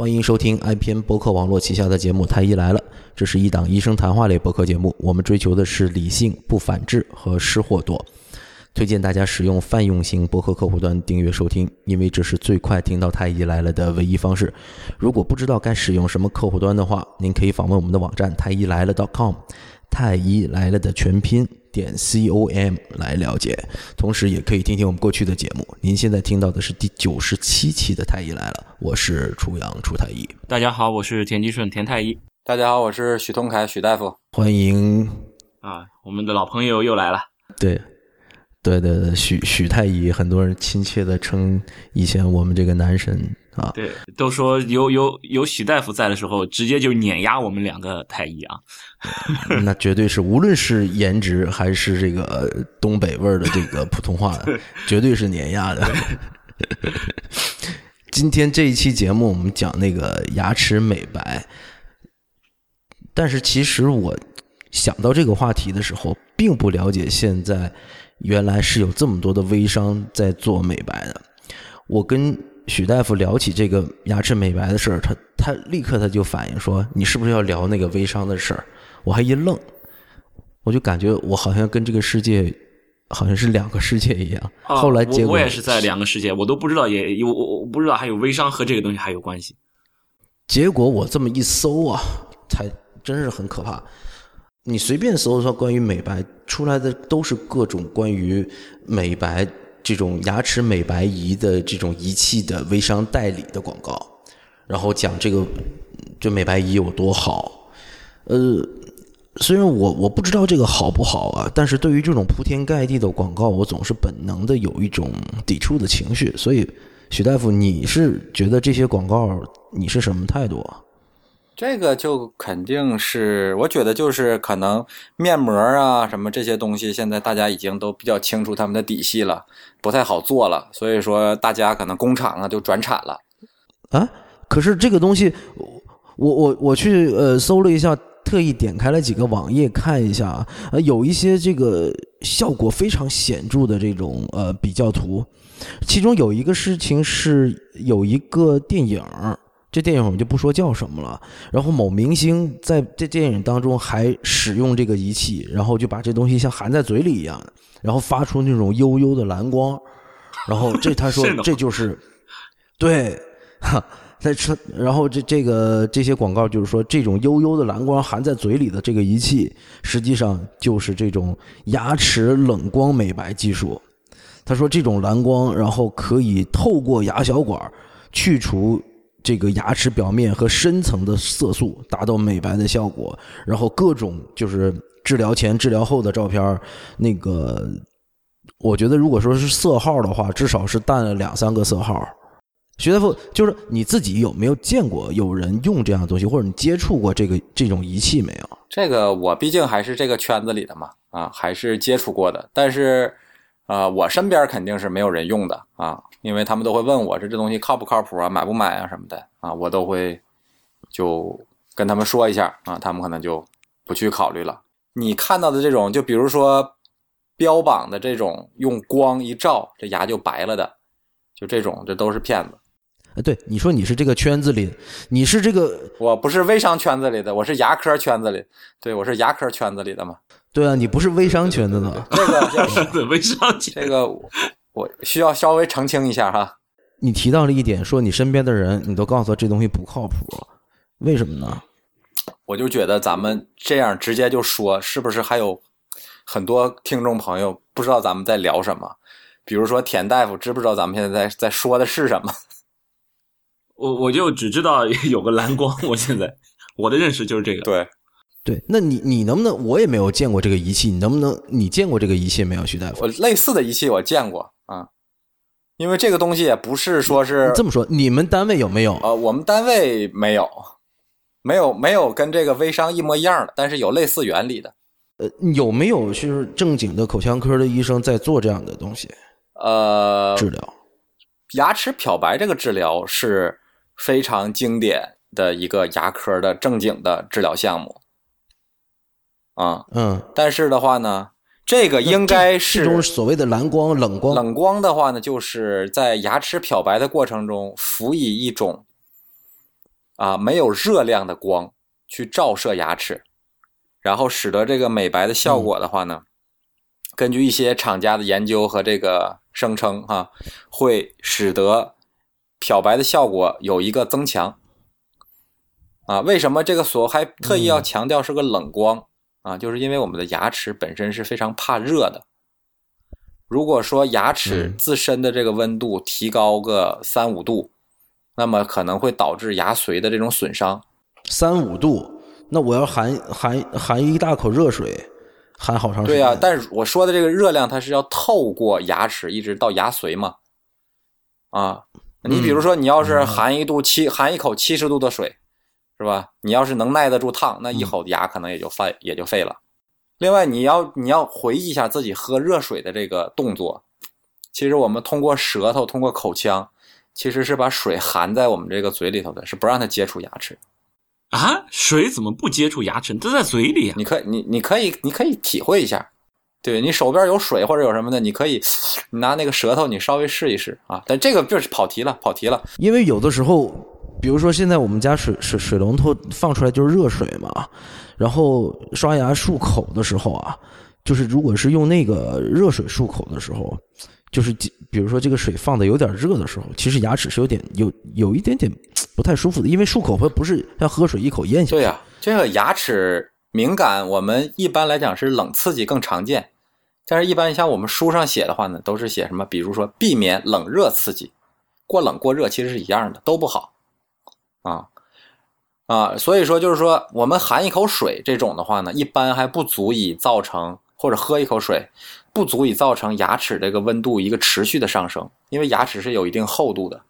欢迎收听 iPN 博客网络旗下的节目《太医来了》，这是一档医生谈话类博客节目。我们追求的是理性、不反制和失货多。推荐大家使用泛用型博客客户端订阅收听，因为这是最快听到《太医来了》的唯一方式。如果不知道该使用什么客户端的话，您可以访问我们的网站太医来了 .com，太医来了的全拼点 com 来了解。同时，也可以听听我们过去的节目。您现在听到的是第九十七期的《太医来了》，我是楚阳楚太医，大家好，我是田吉顺田太医大家好，我是许东凯许大夫。欢迎。啊，我们的老朋友又来了。对，对对对，许许太医，很多人亲切的称以前我们这个男神啊。对，都说有有有许大夫在的时候，直接就碾压我们两个太医啊。那绝对是，无论是颜值还是这个呃东北味儿的这个普通话，绝对是碾压的。今天这一期节目，我们讲那个牙齿美白，但是其实我想到这个话题的时候，并不了解现在原来是有这么多的微商在做美白的。我跟许大夫聊起这个牙齿美白的事儿，他他立刻他就反应说：“你是不是要聊那个微商的事儿？”我还一愣，我就感觉我好像跟这个世界好像是两个世界一样。啊后来结果我我也是在两个世界，我都不知道也有我我不知道还有微商和这个东西还有关系。结果我这么一搜啊，才真是很可怕。你随便搜搜关于美白出来的都是各种关于美白这种牙齿美白仪的这种仪器的微商代理的广告，然后讲这个这美白仪有多好。呃，虽然我我不知道这个好不好啊，但是对于这种铺天盖地的广告，我总是本能的有一种抵触的情绪。所以，许大夫，你是觉得这些广告你是什么态度啊？这个就肯定是，我觉得就是可能面膜啊什么这些东西，现在大家已经都比较清楚他们的底细了，不太好做了，所以说大家可能工厂啊就转产了。啊，可是这个东西，我我我去呃搜了一下，特意点开了几个网页看一下，呃有一些这个效果非常显著的这种呃比较图，其中有一个事情是有一个电影。这电影我们就不说叫什么了，然后某明星在这电影当中还使用这个仪器，然后就把这东西像含在嘴里一样，然后发出那种悠悠的蓝光，然后这他说 这就是，对，哈，在吃，然后这这个这些广告就是说，这种悠悠的蓝光含在嘴里的这个仪器，实际上就是这种牙齿冷光美白技术。他说，这种蓝光，然后可以透过牙小管去除这个牙齿表面和深层的色素，达到美白的效果。然后各种就是治疗前、治疗后的照片，那个我觉得如果说是色号的话，至少是淡了两三个色号。徐大夫，就是你自己有没有见过有人用这样的东西，或者你接触过这个这种仪器没有？这个我毕竟还是这个圈子里的嘛，啊，还是接触过的，但是，啊、我身边肯定是没有人用的啊，因为他们都会问我这这东西靠不靠谱啊，买不买啊什么的啊，我都会就跟他们说一下啊，他们可能就不去考虑了。你看到的这种，就比如说标榜的这种用光一照这牙就白了的，就这种，这都是骗子。呃，对，你说你是这个圈子里，你是这个，我不是微商圈子里的，我是牙科圈子里，对我是牙科圈子里的嘛。对啊，你不是微商圈子的，这个微商圈这个我我需要稍微澄清一下哈。你提到了一点，说你身边的人，你都告诉他这东西不靠谱，为什么呢？我就觉得咱们这样直接就说，是不是还有很多听众朋友不知道咱们在聊什么？比如说田大夫，知不知道咱们现在在在说的是什么？我我就只知道有个蓝光，我现在我的认识就是这个。对，对，那你你能不能？我也没有见过这个仪器，你能不能？你见过这个仪器没有，徐大夫？我类似的仪器我见过啊，因为这个东西也不是说是这么说，你们单位有没有？呃，我们单位没有，没有没有跟这个微商一模一样的，但是有类似原理的。呃，有没有就是正经的口腔科的医生在做这样的东西呃，治疗？牙齿漂白这个治疗是非常经典的一个牙科的正经的治疗项目啊。嗯，但是的话呢，这个应该这种是所谓的蓝光、冷光，冷光的话呢，就是在牙齿漂白的过程中辅以一种啊没有热量的光去照射牙齿，然后使得这个美白的效果的话呢，根据一些厂家的研究和这个声称哈、会使得漂白的效果有一个增强。啊，为什么这个所还特意要强调是个冷光、啊？就是因为我们的牙齿本身是非常怕热的。如果说牙齿嗯自身的这个温度提高个三五度，那么可能会导致牙髓的这种损伤。三五度，那我要含含含一大口热水，含好长时间。对呀、但是我说的这个热量，它是要透过牙齿一直到牙髓嘛。啊，你比如说，你要是含一度七含一口七十度的水，是吧？你要是能耐得住烫，那一口牙可能也就废也就废了。另外，你要你要回忆一下自己喝热水的这个动作。其实我们通过舌头，通过口腔，其实是把水含在我们这个嘴里头的，是不让它接触牙齿。啊，水怎么不接触牙齿？都在嘴里啊！你可以你你可以你可以体会一下，对你手边有水或者有什么的，你可以你拿那个舌头你稍微试一试啊。但这个就是跑题了，跑题了。因为有的时候，比如说现在我们家水水水龙头放出来就是热水嘛，然后刷牙漱口的时候啊，就是如果是用那个热水漱口的时候，就是比如说这个水放的有点热的时候，其实牙齿是有点有有一点点 不太舒服的，因为漱口不是要喝水一口咽下去。对呀、这个牙齿敏感，我们一般来讲是冷刺激更常见，但是一般像我们书上写的话呢，都是写什么？比如说避免冷热刺激，过冷过热其实是一样的，都不好啊啊，所以说就是说我们含一口水这种的话呢，一般还不足以造成或者喝一口水不足以造成牙齿这个温度一个持续的上升，因为牙齿是有一定厚度的。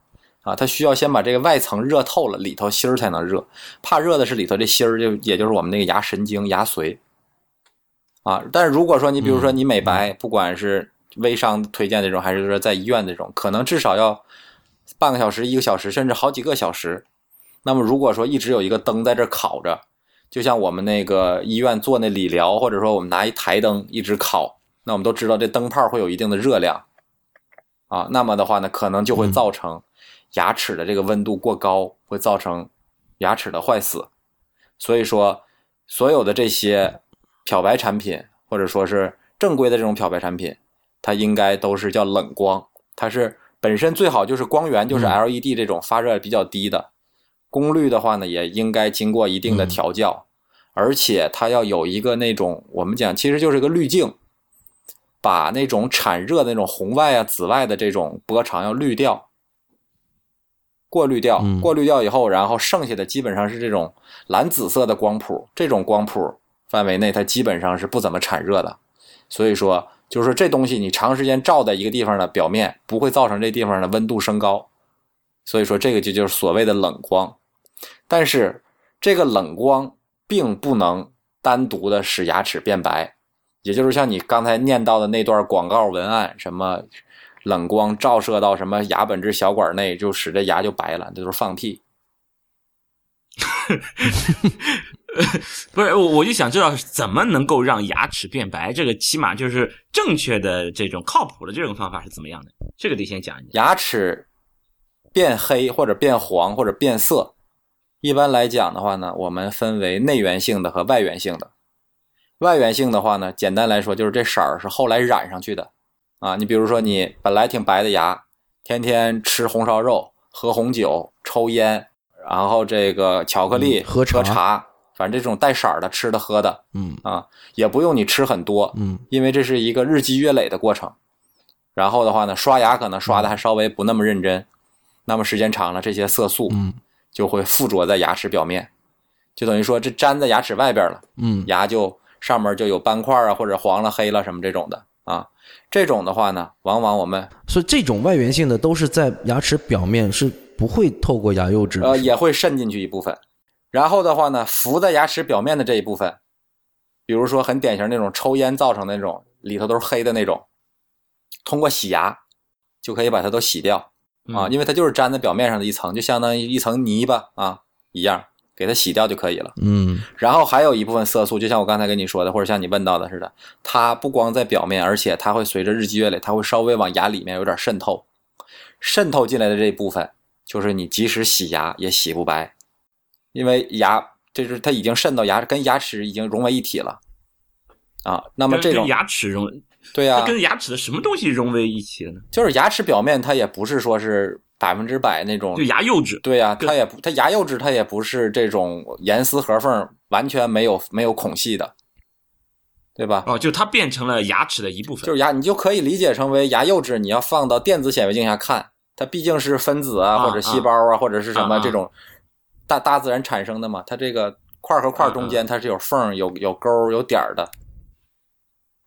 啊，它需要先把这个外层热透了，里头芯儿才能热。怕热的是里头这芯儿，就也就是我们那个牙神经、牙髓。啊，但是如果说你比如说你美白，不管是微商推荐这种，还是说在医院这种，可能至少要半个小时、一个小时，甚至好几个小时。那么如果说一直有一个灯在这儿烤着，就像我们那个医院做那理疗，或者说我们拿一台灯一直烤，那我们都知道这灯泡会有一定的热量。啊，那么的话呢，可能就会造成牙齿的这个温度过高，会造成牙齿的坏死。所以说，所有的这些漂白产品，或者说是正规的这种漂白产品，它应该都是叫冷光，它是本身最好就是光源就是 LED 这种发热比较低的，功率的话呢，也应该经过一定的调教，而且它要有一个那种我们讲其实就是一个滤镜。把那种产热的那种红外啊、紫外的这种波长要滤掉，过滤掉，嗯。过滤掉以后，然后剩下的基本上是这种蓝紫色的光谱，这种光谱范围内它基本上是不怎么产热的，所以说就是说这东西你长时间照在一个地方的表面，不会造成这地方的温度升高，所以说这个就就是所谓的冷光，但是这个冷光并不能单独的使牙齿变白。也就是像你刚才念到的那段广告文案，什么冷光照射到什么牙本质小管内，就使这牙就白了，这都是放屁。不是，我我就想知道怎么能够让牙齿变白，这个起码就是正确的这种靠谱的这种方法是怎么样的？这个得先讲一讲。牙齿变黑或者变黄或者变色，一般来讲的话呢，我们分为内源性的和外源性的。外源性的话呢，简单来说就是这色儿是后来染上去的啊。你比如说你本来挺白的牙，天天吃红烧肉、喝红酒、抽烟，然后这个巧克力、嗯喝茶茶，反正这种带色儿的吃的喝的嗯啊，也不用你吃很多，嗯因为这是一个日积月累的过程。然后的话呢，刷牙可能刷的还稍微不那么认真，那么时间长了，这些色素嗯就会附着在牙齿表面，就等于说这粘在牙齿外边了，嗯牙就上面就有斑块啊，或者黄了、黑了什么这种的啊。这种的话呢，往往我们所以这种外源性的都是在牙齿表面，是不会透过牙釉质的。呃也会渗进去一部分。然后的话呢，浮在牙齿表面的这一部分，比如说很典型那种抽烟造成的那种里头都是黑的那种，通过洗牙就可以把它都洗掉啊，嗯因为它就是粘在表面上的一层，就相当于一层泥巴啊一样，给它洗掉就可以了。嗯然后还有一部分色素，就像我刚才跟你说的，或者像你问到的似的，它不光在表面，而且它会随着日积月累，它会稍微往牙里面有点渗透，渗透进来的这一部分，就是你即使洗牙也洗不白因为牙就是它已经渗到牙跟牙齿已经融为一体了啊。那么这种牙齿融，对呀、它跟牙齿的什么东西融为一体了呢？就是牙齿表面它也不是说是百分之百那种就牙釉质。对呀、跟它也不，它牙釉质它也不是这种严丝合缝，完全没有没有孔隙的，对吧？哦，就它变成了牙齿的一部分。就是牙，你就可以理解成为牙釉质，你要放到电子显微镜下看，它毕竟是分子啊，啊或者细胞啊，或者是什么这种大大自然产生的嘛，它这个块儿和块儿中间它是有缝、有有沟儿、有点儿的，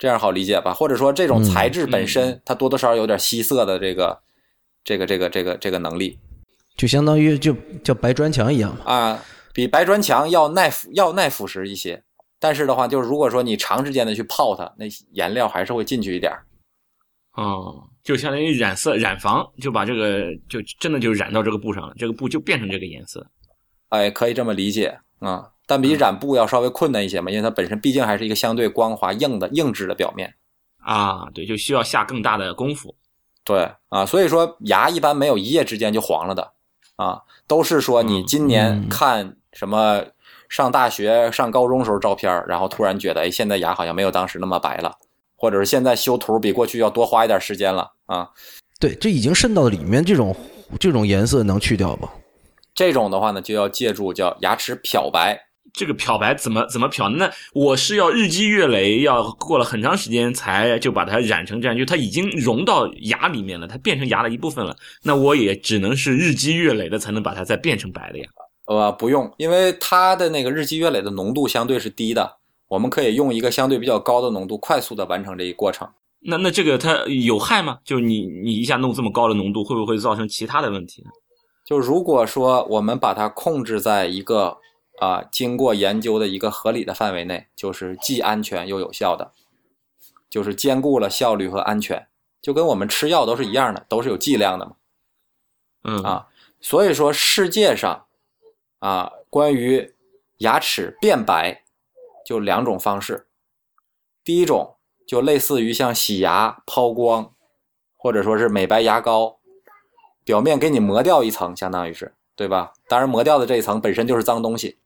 这样好理解吧？或者说这种嗯材质本身嗯它多多少少有点吸色的这个这个这个这个这个能力。就相当于就叫白砖墙一样。啊，比白砖墙要耐腐要耐腐蚀一些。但是的话，就是如果说你长时间的去泡它，那颜料还是会进去一点儿。哦，就相当于染色染房，就把这个就真的就染到这个布上了，这个布就变成这个颜色。哎，可以这么理解啊、但比染布要稍微困难一些嘛，因为它本身毕竟还是一个相对光滑硬的硬质的表面。啊，对，就需要下更大的功夫。对啊，所以说牙一般没有一夜之间就黄了的啊，都是说你今年嗯看什么上大学、上高中时候照片，然后突然觉得，哎，现在牙好像没有当时那么白了，或者是现在修图比过去要多花一点时间了啊。对，这已经渗到里面，这种这种颜色能去掉吧？这种的话呢，就要借助叫牙齿漂白。这个漂白怎么怎么漂？那我是要日积月累，要过了很长时间才就把它染成这样，就它已经融到牙里面了，它变成牙的一部分了。那我也只能是日积月累的才能把它再变成白的呀。呃，不用，因为它的那个日积月累的浓度相对是低的，我们可以用一个相对比较高的浓度，快速的完成这一过程。那那这个它有害吗？就你你一下弄这么高的浓度，会不会造成其他的问题呢？就如果说我们把它控制在一个啊、经过研究的一个合理的范围内，就是既安全又有效的，就是兼顾了效率和安全，就跟我们吃药都是一样的，都是有剂量的嘛。嗯啊所以说，世界上啊，关于牙齿变白就两种方式。第一种就类似于像洗牙、抛光，或者说是美白牙膏，表面给你磨掉一层，相当于是对吧？当然，磨掉的这一层本身就是脏东西，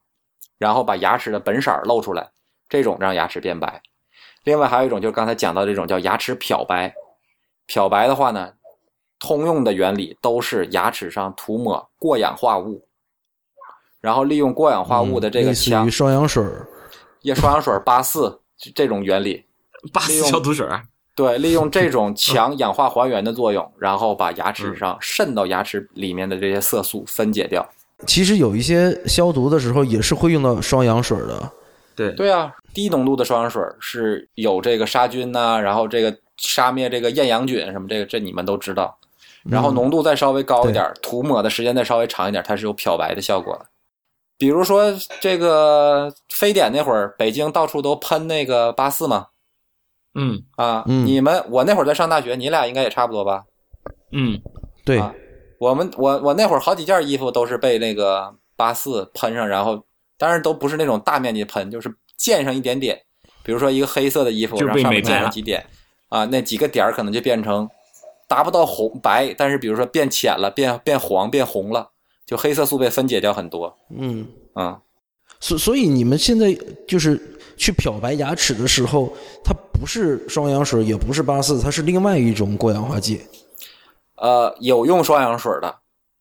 然后把牙齿的本色儿露出来，这种让牙齿变白。另外还有一种就是刚才讲到这种叫牙齿漂白，漂白的话呢，通用的原理都是牙齿上涂抹过氧化物，然后利用过氧化物的这个强于双氧水儿液双氧水八四这种原理，八四消毒水儿对，利用这种 强氧化还原的作用，然后把牙齿嗯上渗到牙齿里面的这些色素分解掉。其实有一些消毒的时候也是会用到双氧水的。对。对啊，低浓度的双氧水是有这个杀菌呐、然后这个杀灭这个厌氧菌什么，这个这你们都知道。然后浓度再稍微高一点，涂抹的时间再稍微长一点，它是有漂白的效果的。比如说这个非典那会儿，北京到处都喷那个八四嘛，嗯。啊，嗯。你们我那会儿在上大学，你俩应该也差不多吧？嗯。对，啊我们我我那会儿好几件衣服都是被那个八四喷上，然后当然都不是那种大面积喷，就是溅上一点点。比如说一个黑色的衣服，就然后上面溅被美白了上几点，啊，那几个点儿可能就变成达不到红白，但是比如说变浅了，变变黄，变红了，就黑色素被分解掉很多。嗯，啊，所所以你们现在就是去漂白牙齿的时候，它不是双氧水，也不是八四，它是另外一种过氧化剂呃，有用双氧水的，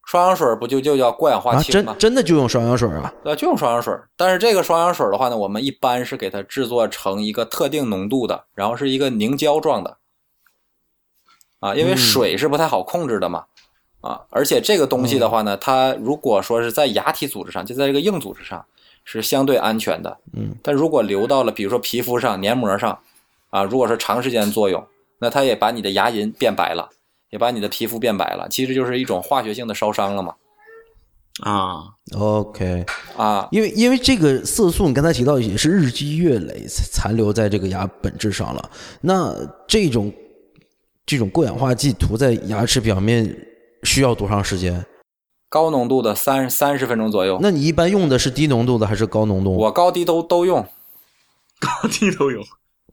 双氧水不就就叫过氧化氢吗？真的就用双氧水啊？对，就用双氧水，但是这个双氧水的话呢，我们一般是给它制作成一个特定浓度的，然后是一个凝胶状的，啊，因为嗯。水是不太好控制的嘛，啊，而且这个东西的话呢，它如果说是在牙体组织上，就在这个硬组织上是相对安全的，嗯，但如果流到了比如说皮肤上、黏膜上，啊，如果说长时间作用，那它也把你的牙龈变白了，也把你的皮肤变白了，其实就是一种化学性的烧伤了嘛，啊，OK，啊，因为因为这个色素你刚才提到也是日积月累残留在这个牙本质上了，那这种这种过氧化剂涂在牙齿表面需要多长时间？高浓度的三三十分钟左右。那你一般用的是低浓度的还是高浓度？我高低都都用，高低都有。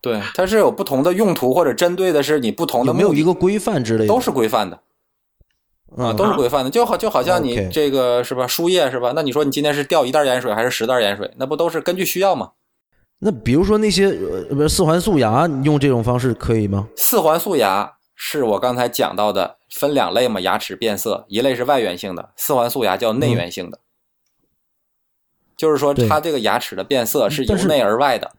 对，它是有不同的用途，或者针对的是你不同的目的，有没有一个规范之类的？都是规范的。啊，嗯都是规范的，就好就好像你这个是吧，输液是吧？那你说你今天是掉一袋盐水还是十袋盐水？那不都是根据需要吗？那比如说那些呃不是四环素牙，你用这种方式可以吗？四环素牙是我刚才讲到的，分两类嘛，牙齿变色，一类是外源性的，四环素牙叫内源性的，就是说它这个牙齿的变色是由内而外的。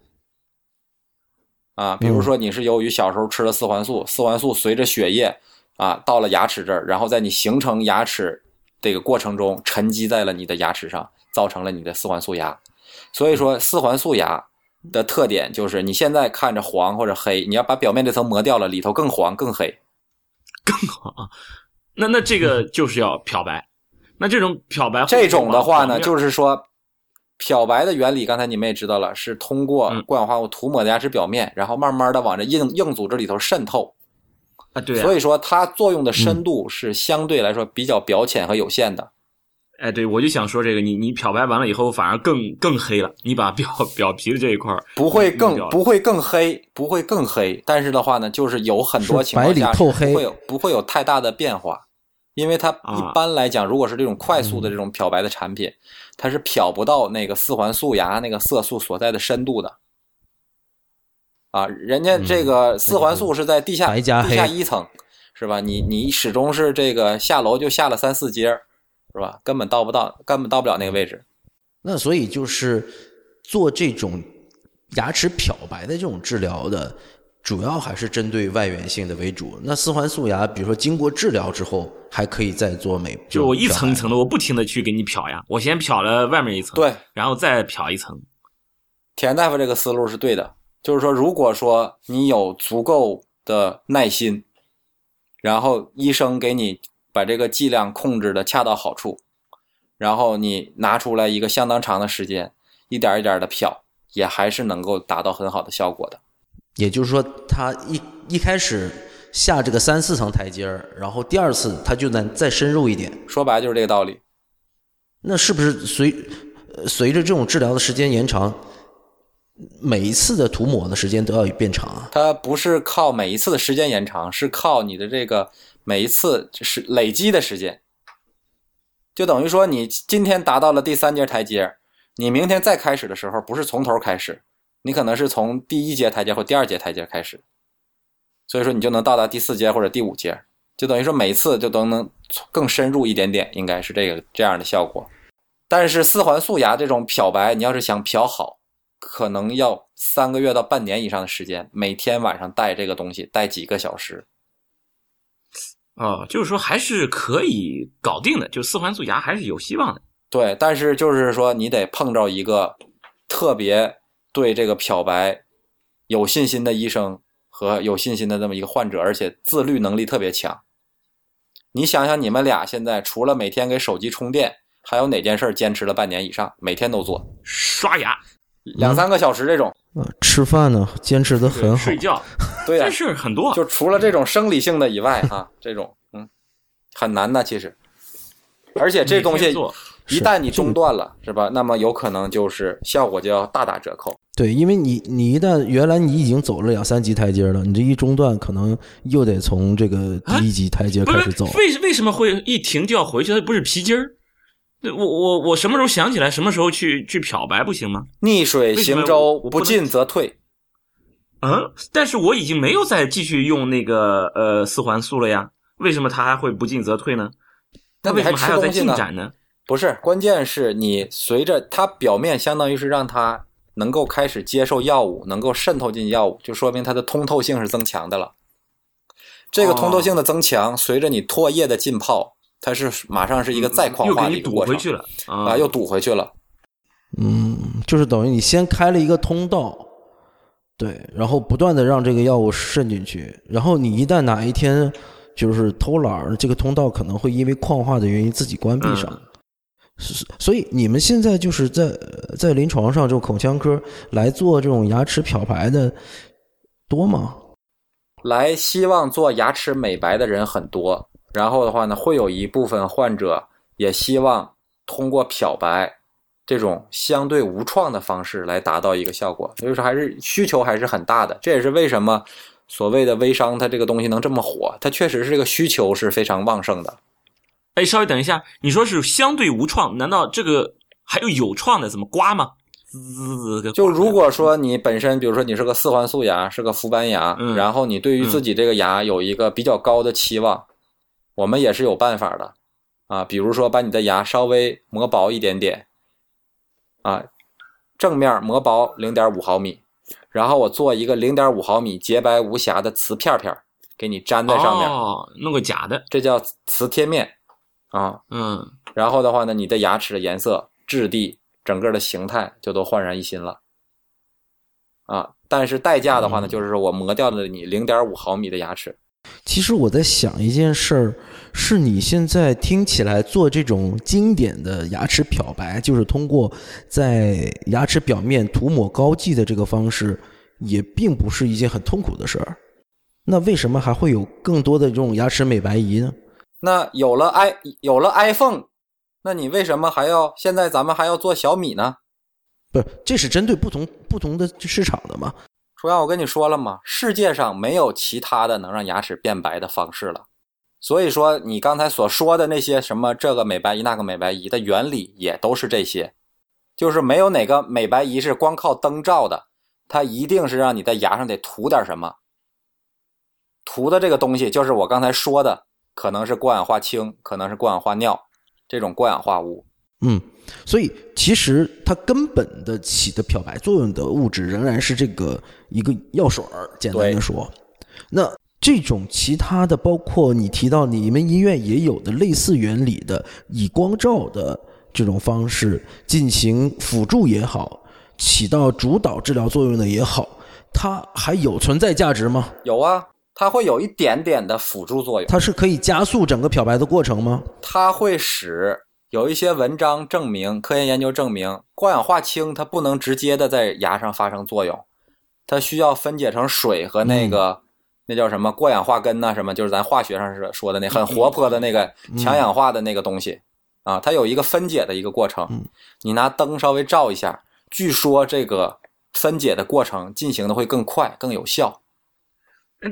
啊，比如说你是由于小时候吃了四环素，四环素随着血液啊到了牙齿这儿，然后在你形成牙齿这个过程中沉积在了你的牙齿上，造成了你的四环素牙。所以说四环素牙的特点就是你现在看着黄或者黑，你要把表面这层磨掉了，里头更黄更黑。更黄那那这个就是要漂白。那这种漂白，这种的话呢，就是说漂白的原理，刚才你们也知道了，是通过嗯过氧化物涂抹在牙齿表面，然后慢慢的往这硬硬组织里头渗透。啊，对啊，所以说它作用的深度是相对来说比较表浅和有限的。哎，对，我就想说这个，你你漂白完了以后，反而更更黑了。你把表表皮的这一块儿不会更不会更黑，不会更黑，但是的话呢，就是有很多情况下透黑是不会有不会有太大的变化，因为它啊一般来讲，如果是这种快速的这种漂白的产品，它是漂不到那个四环素牙那个色素所在的深度的。啊，人家这个四环素是在地下、地下一层，是吧？你你始终是这个下楼就下了三四阶，是吧？根本到不到，根本到不了那个位置。那所以就是做这种牙齿漂白的这种治疗的，主要还是针对外源性的为主。那四环素牙，比如说经过治疗之后，还可以再做美，就我一层一层的，我不停的去给你漂呀。我先漂了外面一层，对，然后再漂一层。田大夫这个思路是对的，就是说，如果说你有足够的耐心，然后医生给你把这个剂量控制的恰到好处，然后你拿出来一个相当长的时间，一点一点的漂，也还是能够达到很好的效果的。也就是说，他一一开始下这个三四层台阶儿，然后第二次他就能再深入一点。说白了就是这个道理。那是不是随呃随着这种治疗的时间延长，每一次的涂抹的时间都要变长啊？它不是靠每一次的时间延长，是靠你的这个每一次是累积的时间。就等于说，你今天达到了第三阶台阶，你明天再开始的时候，不是从头开始，你可能是从第一阶台阶或第二阶台阶开始，所以说你就能到达第四阶或者第五阶，就等于说每次就都能更深入一点点，应该是这个这样的效果。但是四环素牙这种漂白，你要是想漂好，可能要三个月到半年以上的时间，每天晚上戴这个东西，戴几个小时。哦，就是说还是可以搞定的，就四环素牙还是有希望的。对，但是就是说你得碰着一个特别对这个漂白有信心的医生和有信心的这么一个患者，而且自律能力特别强。你想想，你们俩现在除了每天给手机充电，还有哪件事坚持了半年以上，每天都做刷牙、两三个小时这种？啊，吃饭呢坚持的很好睡，觉，对呀、这事儿很多。就除了这种生理性的以外啊，这种嗯很难的，其实。而且这东西一旦你中断了，是吧？那么有可能就是效果就要大打折扣。对，因为你你一旦原来你已经走了两三级台阶了，你这一中断，可能又得从这个第一级台阶开始走。为为什么会一停就要回去？它不是皮筋儿？对我我我什么时候想起来，什么时候去去漂白不行吗？逆水行舟，不进则退。嗯，但是我已经没有再继续用那个呃四环素了呀，为什么它还会不进则退呢？它为什么还要再？进展呢？不是，关键是你随着它表面，相当于是让它能够开始接受药物，能够渗透进药物，就说明它的通透性是增强的了。这个通透性的增强，随着你唾液的浸泡，它是马上是一个再矿化你的一个过程堵回去了啊啊，又堵回去了。嗯，就是等于你先开了一个通道，对，然后不断的让这个药物渗进去，然后你一旦哪一天就是偷懒儿，这个通道可能会因为矿化的原因自己关闭上。所以你们现在就是在在临床上，这种口腔科来做这种牙齿漂白的多吗？来希望做牙齿美白的人很多，然后的话呢，会有一部分患者也希望通过漂白这种相对无创的方式来达到一个效果，所以说还是需求还是很大的。这也是为什么所谓的微商它这个东西能这么火，它确实是这个需求是非常旺盛的。哎，稍微等一下，你说是相对无创，难道这个还有有创的？怎么刮吗？滋滋滋，就如果说你本身，比如说你是个四环素牙，是个氟斑牙，嗯然后你对于自己这个牙有一个比较高的期望，我们也是有办法的啊。比如说把你的牙稍微磨薄一点点，啊，正面磨薄零点五毫米，然后我做一个零点五毫米洁白无瑕的瓷片片儿给你粘在上面，哦，弄个假的，这叫瓷贴面啊。嗯，然后的话呢，你的牙齿的颜色、质地、整个的形态就都焕然一新了，啊！但是代价的话呢，嗯就是我磨掉了你零点五毫米的牙齿，其实我在想一件事儿，是你现在听起来做这种经典的牙齿漂白，就是通过在牙齿表面涂抹膏剂的这个方式，也并不是一件很痛苦的事儿。那为什么还会有更多的这种牙齿美白仪呢？那有了 i 有了 iPhone，那你为什么还要现在咱们还要做小米呢？不是，这是针对不同不同的市场的嘛？初阳，我跟你说了嘛，世界上没有其他的能让牙齿变白的方式了。所以说，你刚才所说的那些什么这个美白仪、那个美白仪的原理也都是这些，就是没有哪个美白仪是光靠灯照的，它一定是让你在牙上得涂点什么。涂的这个东西就是我刚才说的，可能是过氧化氢，可能是过氧化尿这种过氧化物。嗯，所以其实它根本的起的漂白作用的物质仍然是这个一个药水儿。简单的说，那这种其他的，包括你提到你们医院也有的类似原理的以光照的这种方式进行辅助也好，起到主导治疗作用的也好，它还有存在价值吗？有啊，它会有一点点的辅助作用。它是可以加速整个漂白的过程吗？它会使有一些文章证明，科研研究证明，过氧化氢它不能直接的在牙上发生作用，它需要分解成水和那个、那叫什么过氧化根呐、什么，就是咱化学上是说的那很活泼的那个强氧化的那个东西、啊，它有一个分解的一个过程。你拿灯稍微照一下，据说这个分解的过程进行的会更快、更有效。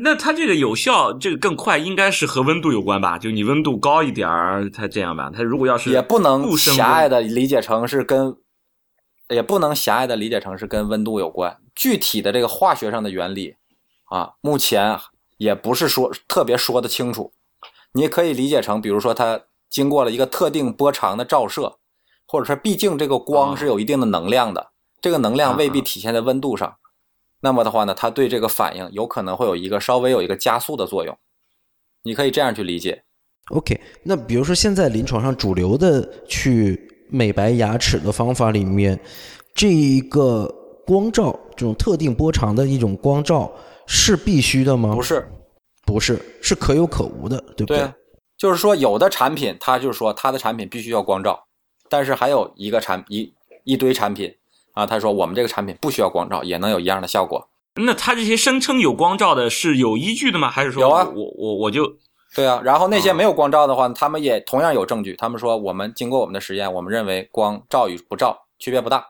那它这个有效，这个更快，应该是和温度有关吧？就你温度高一点儿，它这样吧。它如果要是也不能狭隘的理解成是跟，也不能狭隘的理解成是跟温度有关。具体的这个化学上的原理啊，目前也不是说特别说得清楚。你也可以理解成，比如说它经过了一个特定波长的照射，或者说毕竟这个光啊是有一定的能量的，这个能量未必体现在温度上。那么的话呢，它对这个反应有可能会有一个稍微有一个加速的作用。你可以这样去理解。OK，那比如说现在临床上主流的去美白牙齿的方法里面，这一个光照这种特定波长的一种光照是必须的吗？不是，不是，是可有可无的，对不对对，就是说有的产品，它就是说它的产品必须要光照，但是还有一个产一一堆产品啊，他说我们这个产品不需要光照，也能有一样的效果。那他这些声称有光照的是有依据的吗？还是说有啊我我我就对啊，然后那些没有光照的话，他们也同样有证据，他们说我们经过我们的实验，我们认为光照与不照区别不大。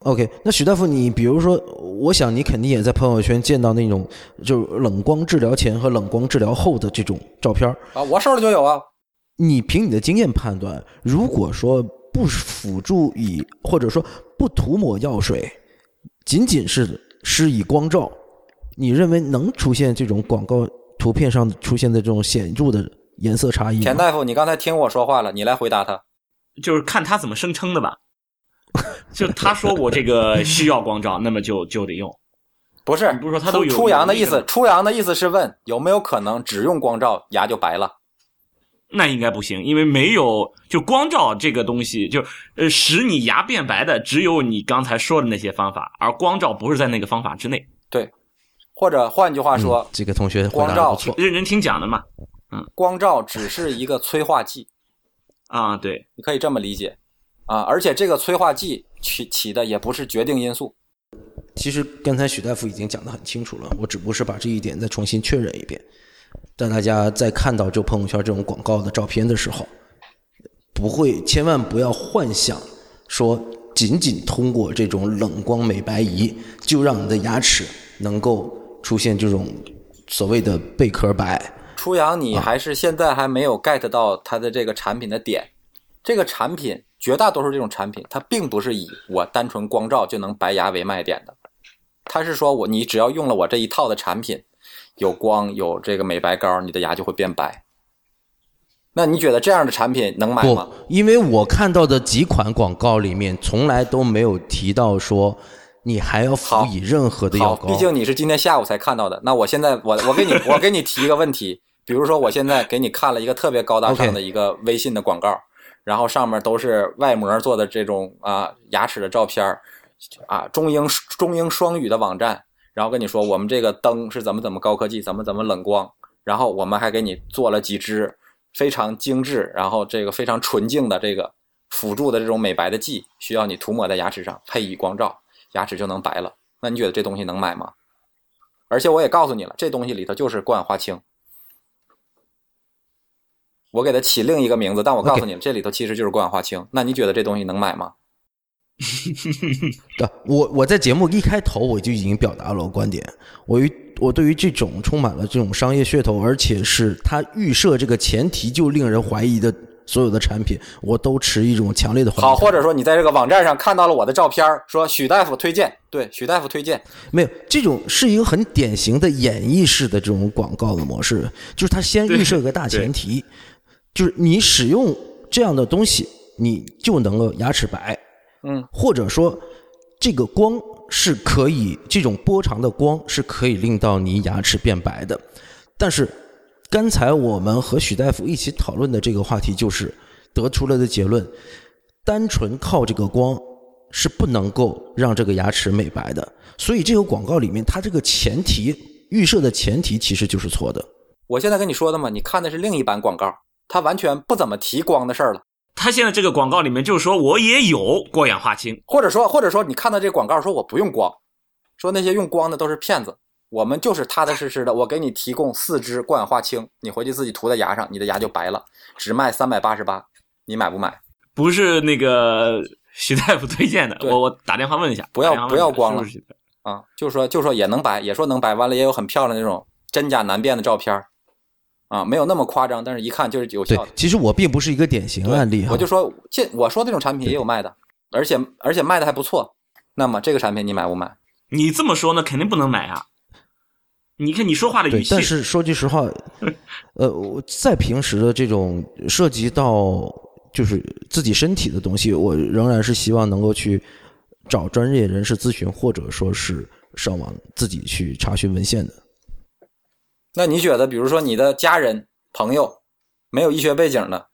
OK，那许大夫，你比如说，我想你肯定也在朋友圈见到那种就是冷光治疗前和冷光治疗后的这种照片啊，我手里就有啊。你凭你的经验判断，如果说不辅助以或者说不涂抹药水，仅仅是施以光照，你认为能出现这种广告图片上出现的这种显著的颜色差异吗？田大夫，你刚才听我说话了，你来回答他。就是看他怎么声称的吧？就他说我这个需要光照，那么就 就得用。不是，不是说他都有出出阳的意思？出阳的意思是问有没有可能只用光照牙就白了？那应该不行，因为没有就光照这个东西，就呃使你牙变白的只有你刚才说的那些方法，而光照不是在那个方法之内。对或者换句话说，嗯这个同学回光照答不错。认真听讲的嘛，嗯光照只是一个催化剂，啊，对，你可以这么理解啊。而且这个催化剂起起的也不是决定因素。其实刚才许大夫已经讲得很清楚了，我只不过是把这一点再重新确认一遍，但大家在看到这朋友圈这种广告的照片的时候，不会千万不要幻想说仅仅通过这种冷光美白仪就让你的牙齿能够出现这种所谓的贝壳白。初阳，你还是现在还没有 get 到它的这个产品的点。这个产品绝大多数这种产品，它并不是以我单纯光照就能白牙为卖点的，它是说我你只要用了我这一套的产品，有光有这个美白膏，你的牙就会变白。那你觉得这样的产品能买吗？，因为我看到的几款广告里面，从来都没有提到说你还要辅好以任何的药，膏。毕竟你是今天下午才看到的。那我现在我我给你我给你提一个问题，比如说我现在给你看了一个特别高大上的一个微信的广告然后上面都是外模做的这种啊牙齿的照片儿啊中英中英双语的网站，然后跟你说我们这个灯是怎么怎么高科技，怎么怎么冷光，然后我们还给你做了几支非常精致，然后这个非常纯净的这个辅助的这种美白的剂，需要你涂抹在牙齿上，配以光照，牙齿就能白了。那你觉得这东西能买吗？而且我也告诉你了，这东西里头就是过氧化氢。我给它起另一个名字，但我告诉你这里头其实就是过氧化氢。那你觉得这东西能买吗？对，我我在节目一开头我就已经表达了我观点，我于我对于这种充满了这种商业噱头，而且是它预设这个前提就令人怀疑的所有的产品，我都持一种强烈的怀疑。好，或者说你在这个网站上看到了我的照片，说许大夫推荐，对，许大夫推荐，没有，这种是一个很典型的演绎式的这种广告的模式，就是他先预设一个大前提，就是你使用这样的东西，你就能够牙齿白，嗯，或者说这个光是可以，这种波长的光是可以令到你牙齿变白的。但是刚才我们和许大夫一起讨论的这个话题，就是得出了的结论，单纯靠这个光是不能够让这个牙齿美白的。所以这个广告里面，它这个前提预设的前提其实就是错的。我现在跟你说的嘛，你看的是另一版广告，它完全不怎么提光的事儿了。他现在这个广告里面就是说我也有过氧化氢，或者说，或者说你看到这个广告说我不用光，说那些用光的都是骗子，我们就是踏踏实实的，我给你提供四支过氧化氢，你回去自己涂在牙上，你的牙就白了，只卖三百八十八，你买不买？不是那个徐大夫推荐的，我我打电话问一下，不要不要光了。啊，就说就说也能白，也说能白，完了也有很漂亮那种真假难辨的照片儿啊，没有那么夸张，但是一看就是有对效的。，其实我并不是一个典型对案例，我就说这我说这种产品也有卖的，而且而且卖的还不错。那么这个产品你买不买？你这么说呢，肯定不能买啊！你看你说话的语，气，但是说句实话，呃，我在平时的这种涉及到就是自己身体的东西，我仍然是希望能够去找专业人士咨询，或者说是上网自己去查询文献的。那你觉得，比如说你的家人、朋友没有医学背景的，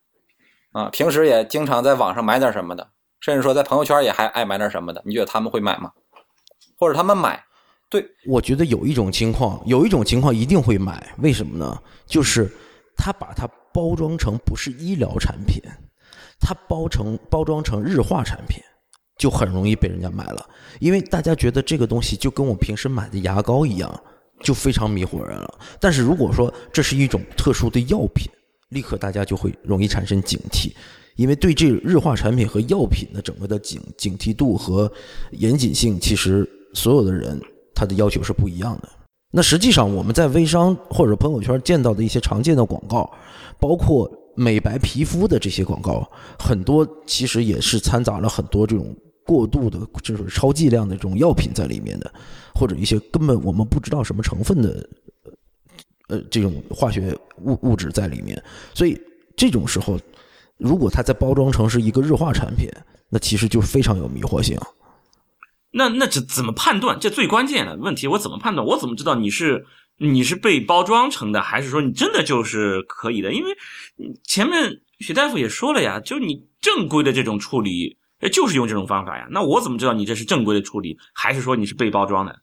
啊，平时也经常在网上买点什么的，甚至说在朋友圈也还爱买点什么的，你觉得他们会买吗？或者他们买，对，我觉得有一种情况，有一种情况一定会买，为什么呢？就是他把它包装成不是医疗产品，它包成包装成日化产品，就很容易被人家买了，因为大家觉得这个东西就跟我平时买的牙膏一样，就非常迷惑人了。但是如果说这是一种特殊的药品，立刻大家就会容易产生警惕，因为对这日化产品和药品的整个的警警惕度和严谨性，其实所有的人他的要求是不一样的。那实际上我们在微商或者朋友圈见到的一些常见的广告，包括美白皮肤的这些广告，很多其实也是掺杂了很多这种过度的，就是超剂量的这种药品在里面的，或者一些根本我们不知道什么成分的，呃，这种化学物物质在里面。所以这种时候，如果它再包装成是一个日化产品，那其实就非常有迷惑性。那那这怎么判断？这最关键的问题，我怎么判断？我怎么知道你是你是被包装成的，还是说你真的就是可以的？因为前面许大夫也说了呀，就你正规的这种处理，哎，就是用这种方法呀。那我怎么知道你这是正规的处理，还是说你是被包装的？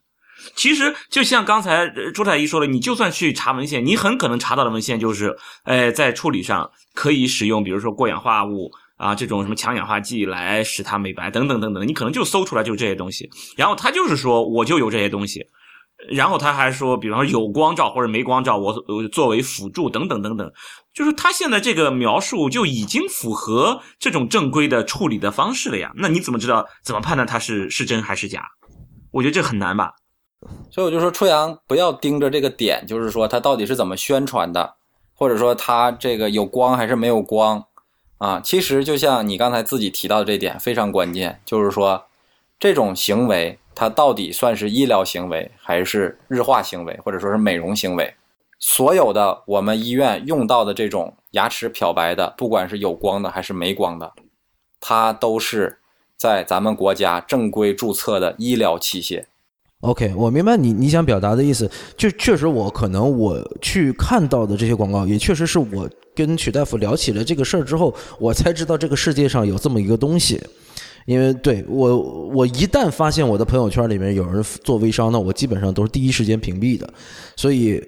其实就像刚才朱太医说的，你就算去查文献，你很可能查到的文献就是，呃，在处理上可以使用，比如说过氧化物啊这种什么强氧化剂来使它美白等等等等，你可能就搜出来就是这些东西，然后他就是说我就有这些东西，然后他还说，比方说有光照或者没光照，我我作为辅助等等等等，就是他现在这个描述就已经符合这种正规的处理的方式了呀。那你怎么知道怎么判断它是是真还是假？我觉得这很难吧。所以我就说，初阳不要盯着这个点，就是说它到底是怎么宣传的，或者说它这个有光还是没有光啊？其实就像你刚才自己提到的这点非常关键，就是说这种行为它到底算是医疗行为还是日化行为，或者说是美容行为？所有的我们医院用到的这种牙齿漂白的，不管是有光的还是没光的，它都是在咱们国家正规注册的医疗器械。OK，我明白你你想表达的意思，就确实我可能我去看到的这些广告，也确实是我跟曲大夫聊起了这个事儿之后，我才知道这个世界上有这么一个东西。因为对我我一旦发现我的朋友圈里面有人做微商，那我基本上都是第一时间屏蔽的，所以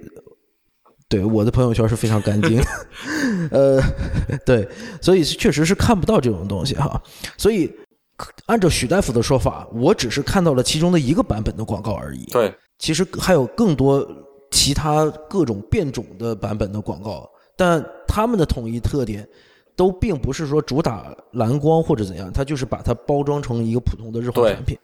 对我的朋友圈是非常干净。呃，对，所以确实是看不到这种东西哈，所以。按照许大夫的说法，我只是看到了其中的一个版本的广告而已。对，其实还有更多其他各种变种的版本的广告，但他们的统一特点都并不是说主打蓝光或者怎样，它就是把它包装成一个普通的日化产品，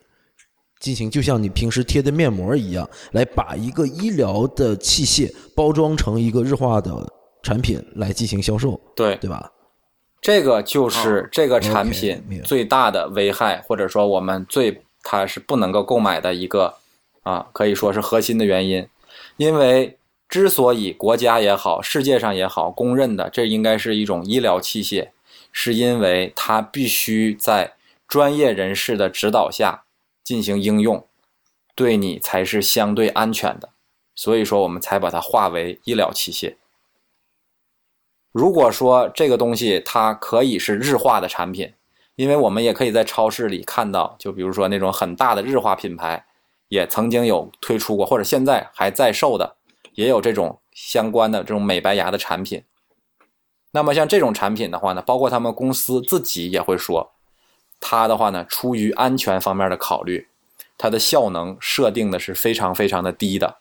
进行就像你平时贴的面膜一样，来把一个医疗的器械包装成一个日化的产品来进行销售，对，对吧？这个就是这个产品最大的危害，或者说我们最它是不能够购买的一个啊，可以说是核心的原因。因为之所以国家也好，世界上也好公认的这应该是一种医疗器械，是因为它必须在专业人士的指导下进行应用，对你才是相对安全的。所以说，我们才把它划为医疗器械。如果说这个东西它可以是日化的产品，因为我们也可以在超市里看到，就比如说那种很大的日化品牌，也曾经有推出过，或者现在还在售的，也有这种相关的这种美白牙的产品。那么像这种产品的话呢，包括他们公司自己也会说，它的话呢，出于安全方面的考虑，它的效能设定的是非常非常的低的。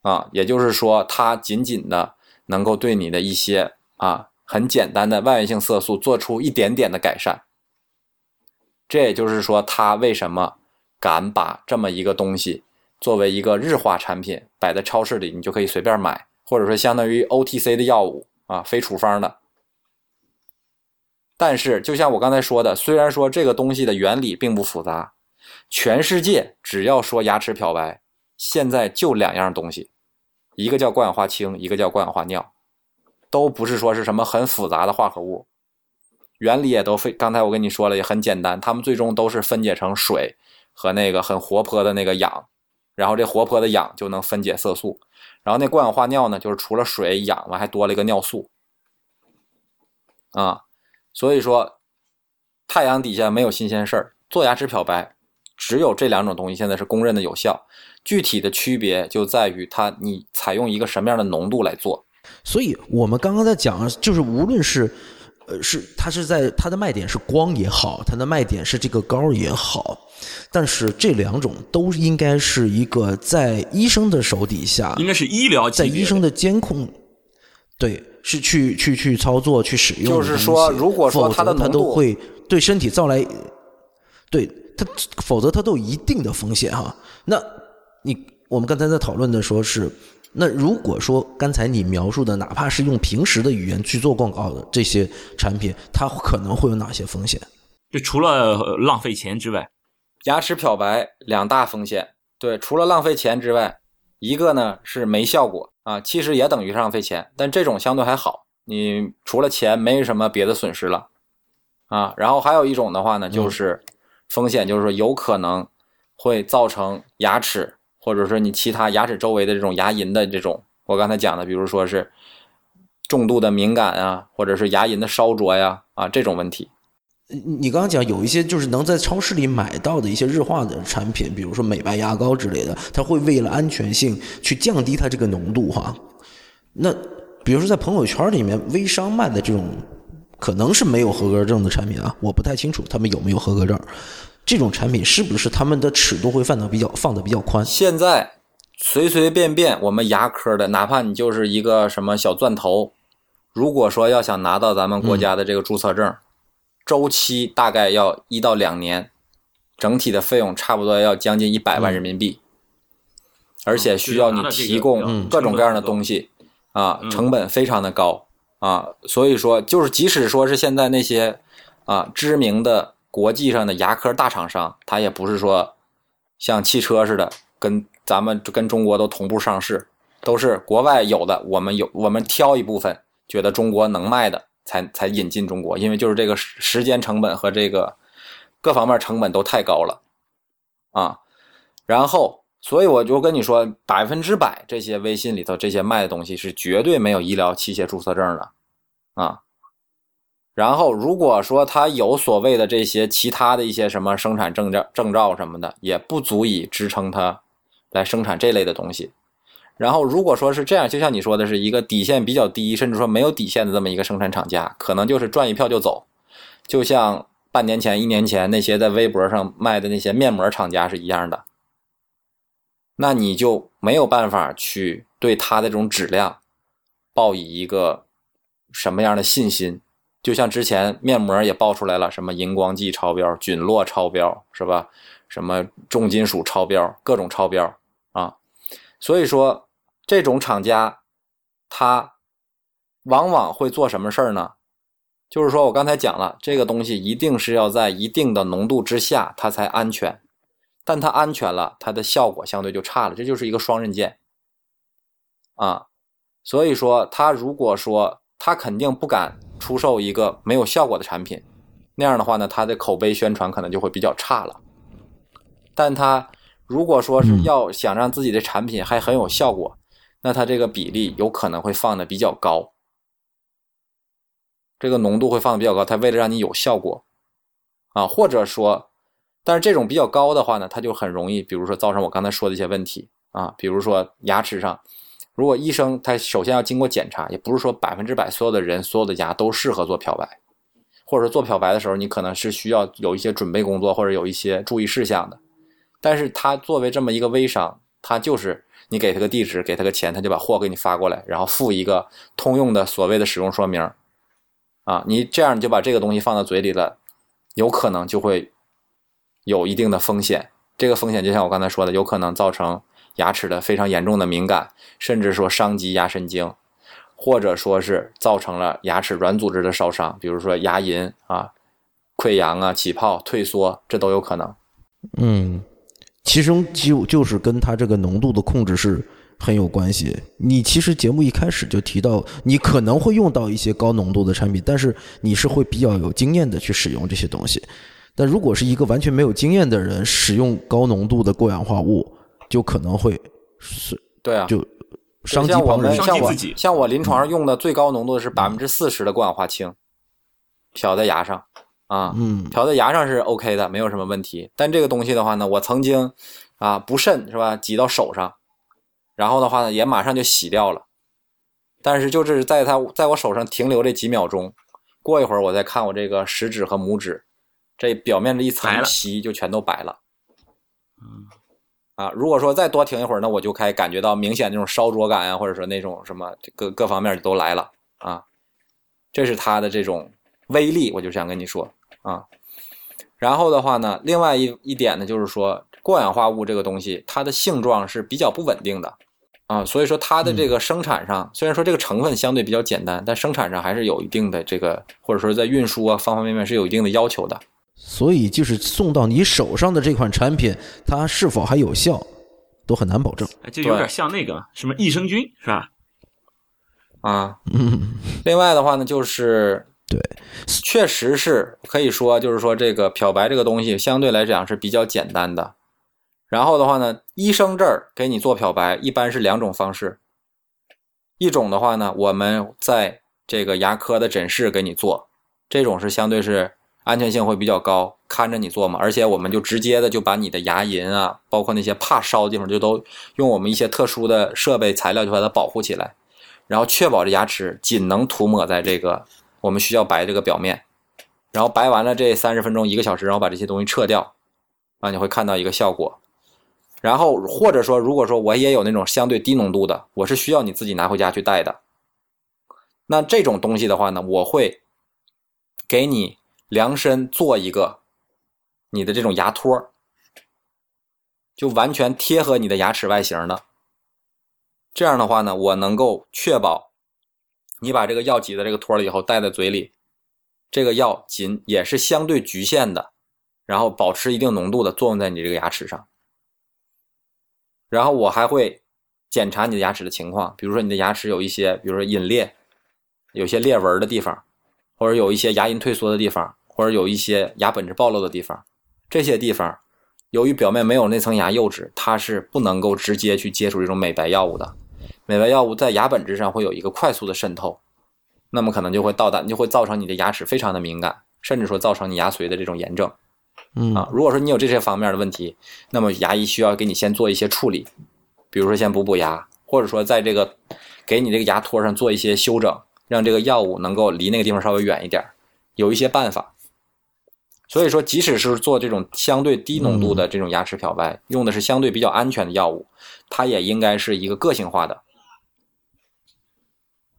啊，也就是说，它仅仅的能够对你的一些啊很简单的外源性色素做出一点点的改善。这也就是说，它为什么敢把这么一个东西作为一个日化产品摆在超市里，你就可以随便买，或者说相当于 OTC 的药物啊，非处方的。但是，就像我刚才说的，虽然说这个东西的原理并不复杂，全世界只要说牙齿漂白，现在就两样东西。一个叫过氧化氢，一个叫过氧化尿，都不是说是什么很复杂的化合物，原理也都非。刚才我跟你说了，也很简单，它们最终都是分解成水和那个很活泼的那个氧，然后这活泼的氧就能分解色素，然后那过氧化尿呢，就是除了水氧完还多了一个尿素，啊，所以说太阳底下没有新鲜事儿，做牙齿漂白只有这两种东西现在是公认的有效。具体的区别就在于它你采用一个什么样的浓度来做。所以我们刚刚在讲，就是无论是，呃，是它是在它的卖点是光也好，它的卖点是这个膏也好，但是这两种都应该是一个在医生的手底下，应该是医疗在医生的监控，对，是去去去操作去使用。就是说如果说它它的浓度都会对身体造来，对它，否则它都有一定的风险哈。那你我们刚才在讨论的说是，那如果说刚才你描述的，哪怕是用平时的语言去做广告的这些产品，它可能会有哪些风险？就除了呃浪费钱之外，牙齿漂白两大风险，对，除了浪费钱之外，一个呢是没效果啊，其实也等于是浪费钱，但这种相对还好，你除了钱没什么别的损失了啊。然后还有一种的话呢，就是风险，就是说有可能会造成牙齿或者说你其他牙齿周围的这种牙龈的这种，我刚才讲的，比如说是重度的敏感啊，或者是牙龈的烧灼呀啊这种问题。你你刚刚讲有一些就是能在超市里买到的一些日化的产品，比如说美白牙膏之类的，它会为了安全性去降低它这个浓度哈。那比如说在朋友圈里面微商卖的这种，可能是没有合格证的产品啊，我不太清楚他们有没有合格证。这种产品是不是他们的尺度会放的比较放的比较宽？现在随随便便我们牙科的，哪怕你就是一个什么小钻头，如果说要想拿到咱们国家的这个注册证，周期大概要一到两年，整体的费用差不多要将近一百万人民币，而且需要你提供各种各样的东西，啊，嗯。成本非常的高啊，所以说就是即使说是现在那些啊知名的国际上的牙科大厂商，它也不是说像汽车似的跟咱们跟中国都同步上市，都是国外有的，我们有我们挑一部分觉得中国能卖的才才引进中国，因为就是这个时时间成本和这个各方面成本都太高了啊，然后。所以我就跟你说，百分之百这些微信里头这些卖的东西是绝对没有医疗器械注册证的，啊。然后如果说他有所谓的这些其他的一些什么生产证照、证照什么的，也不足以支撑他来生产这类的东西。然后如果说是这样，就像你说的是一个底线比较低，甚至说没有底线的这么一个生产厂家，可能就是赚一票就走，就像半年前、一年前那些在微博上卖的那些面膜厂家是一样的。那你就没有办法去对它的这种质量抱以一个什么样的信心？就像之前面膜也爆出来了，什么荧光剂超标、菌落超标，是吧？什么重金属超标，各种超标啊！所以说，这种厂家他往往会做什么事儿呢？就是说我刚才讲了，这个东西一定是要在一定的浓度之下，它才安全。但它安全了，它的效果相对就差了，这就是一个双刃剑啊。所以说，他如果说他肯定不敢出售一个没有效果的产品，那样的话呢，他的口碑宣传可能就会比较差了。但他如果说是要想让自己的产品还很有效果，那他这个比例有可能会放的比较高，这个浓度会放的比较高，他为了让你有效果啊，或者说。但是这种比较高的话呢，它就很容易，比如说造成我刚才说的一些问题啊，比如说牙齿上，如果医生他首先要经过检查，也不是说百分之百所有的人所有的牙都适合做漂白，或者说做漂白的时候，你可能是需要有一些准备工作或者有一些注意事项的。但是他作为这么一个微商，他就是你给他个地址，给他个钱，他就把货给你发过来，然后附一个通用的所谓的使用说明啊，你这样就把这个东西放到嘴里了，有可能就会。有一定的风险，这个风险就像我刚才说的，有可能造成牙齿的非常严重的敏感，甚至说伤及牙神经，或者说是造成了牙齿软组织的烧伤，比如说牙龈啊、溃疡啊、起泡、退缩，这都有可能。嗯，其中就就是跟它这个浓度的控制是很有关系。你其实节目一开始就提到，你可能会用到一些高浓度的产品，但是你是会比较有经验的去使用这些东西。但如果是一个完全没有经验的人使用高浓度的过氧化物，就可能会是对啊，就伤及像我旁人。们像我伤及自己像我临床上用的最高浓度是百分之四十的过氧化氢，漂在牙上啊，嗯漂在牙上是 OK 的，没有什么问题。但这个东西的话呢，我曾经啊不慎是吧，挤到手上，然后的话呢也马上就洗掉了，但是就是在它在我手上停留这几秒钟，过一会儿我再看我这个食指和拇指，这表面这一层皮就全都白了。啊，如果说再多停一会儿，那我就开感觉到明显那种烧灼感啊，或者说那种什么各各方面都来了啊，这是它的这种威力，我就想跟你说啊。然后的话呢，另外一一点呢，就是说过氧化物这个东西，它的性状是比较不稳定的啊，所以说它的这个生产上，虽然说这个成分相对比较简单，但生产上还是有一定的这个，或者说在运输啊方方面面是有一定的要求的。所以就是送到你手上的这款产品，它是否还有效，都很难保证。哎这有点像那个什么益生菌是吧？啊，另外的话呢，就是对，确实是可以说，就是说这个漂白这个东西相对来讲是比较简单的。然后的话呢，医生这儿给你做漂白，一般是两种方式。一种的话呢，我们在这个牙科的诊室给你做，这种是相对是安全性会比较高，看着你做嘛，而且我们就直接的就把你的牙龈啊，包括那些怕烧的地方，就都用我们一些特殊的设备材料就把它保护起来。然后确保这牙齿仅能涂抹在这个我们需要白这个表面，然后白完了这三十分钟一个小时，然后把这些东西撤掉，啊，你会看到一个效果。然后或者说，如果说我也有那种相对低浓度的，我是需要你自己拿回家去带的，那这种东西的话呢，我会给你量身做一个你的这种牙托，就完全贴合你的牙齿外形的。这样的话呢，我能够确保你把这个药挤在这个托里以后带在嘴里，这个药仅也是相对局限的，然后保持一定浓度的作用在你这个牙齿上。然后我还会检查你的牙齿的情况，比如说你的牙齿有一些，比如说隐裂，有些裂纹的地方，或者有一些牙龈退缩的地方，或者有一些牙本质暴露的地方，这些地方由于表面没有那层牙釉质，它是不能够直接去接触这种美白药物的。美白药物在牙本质上会有一个快速的渗透，那么可能就会到达，就会造成你的牙齿非常的敏感，甚至说造成你牙髓的这种炎症。嗯啊，如果说你有这些方面的问题，那么牙医需要给你先做一些处理，比如说先补补牙，或者说在这个给你这个牙托上做一些修整，让这个药物能够离那个地方稍微远一点，有一些办法。所以说，即使是做这种相对低浓度的这种牙齿漂白，用的是相对比较安全的药物，它也应该是一个个性化的。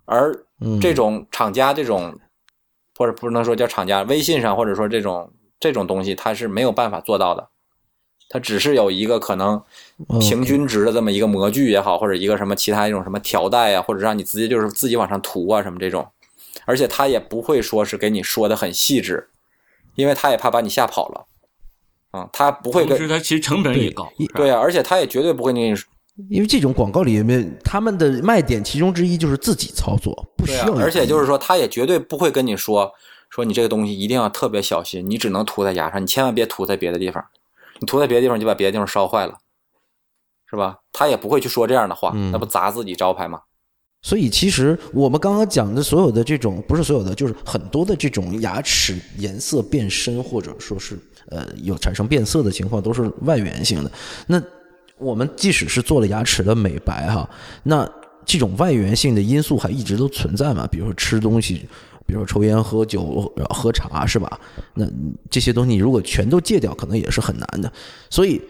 而嗯这种厂家这种，或者不能说叫厂家，微信上或者说这种这种东西，它是没有办法做到的。它只是有一个可能嗯平均值的这么一个模具也好，或者一个什么其他一种什么条带啊，或者让你直接就是自己往上涂啊什么这种，而且它也不会说是给你说的很细致，因为他也怕把你吓跑了。啊、他不会跟同时它其实成本也高，对啊，而且他也绝对不会跟你因为这种广告里面，他们的卖点其中之一就是自己操作，不需要，而且就是是说，他也绝对不会跟你说说你这个东西一定要特别小心，你只能涂在牙上，你千万别涂在别的地方，你涂在别的地方就把别的地方烧坏了，是吧？他也不会去说这样的话，嗯那不砸自己招牌吗？所以其实我们刚刚讲的所有的这种，不是所有的，就是很多的这种牙齿颜色变深，或者说是呃有产生变色的情况，都是外源性的。那我们即使是做了牙齿的美白哈，那这种外源性的因素还一直都存在嘛？比如说吃东西，比如说抽烟、喝酒、喝茶，是吧？那这些东西如果全都戒掉，可能也是很难的。所以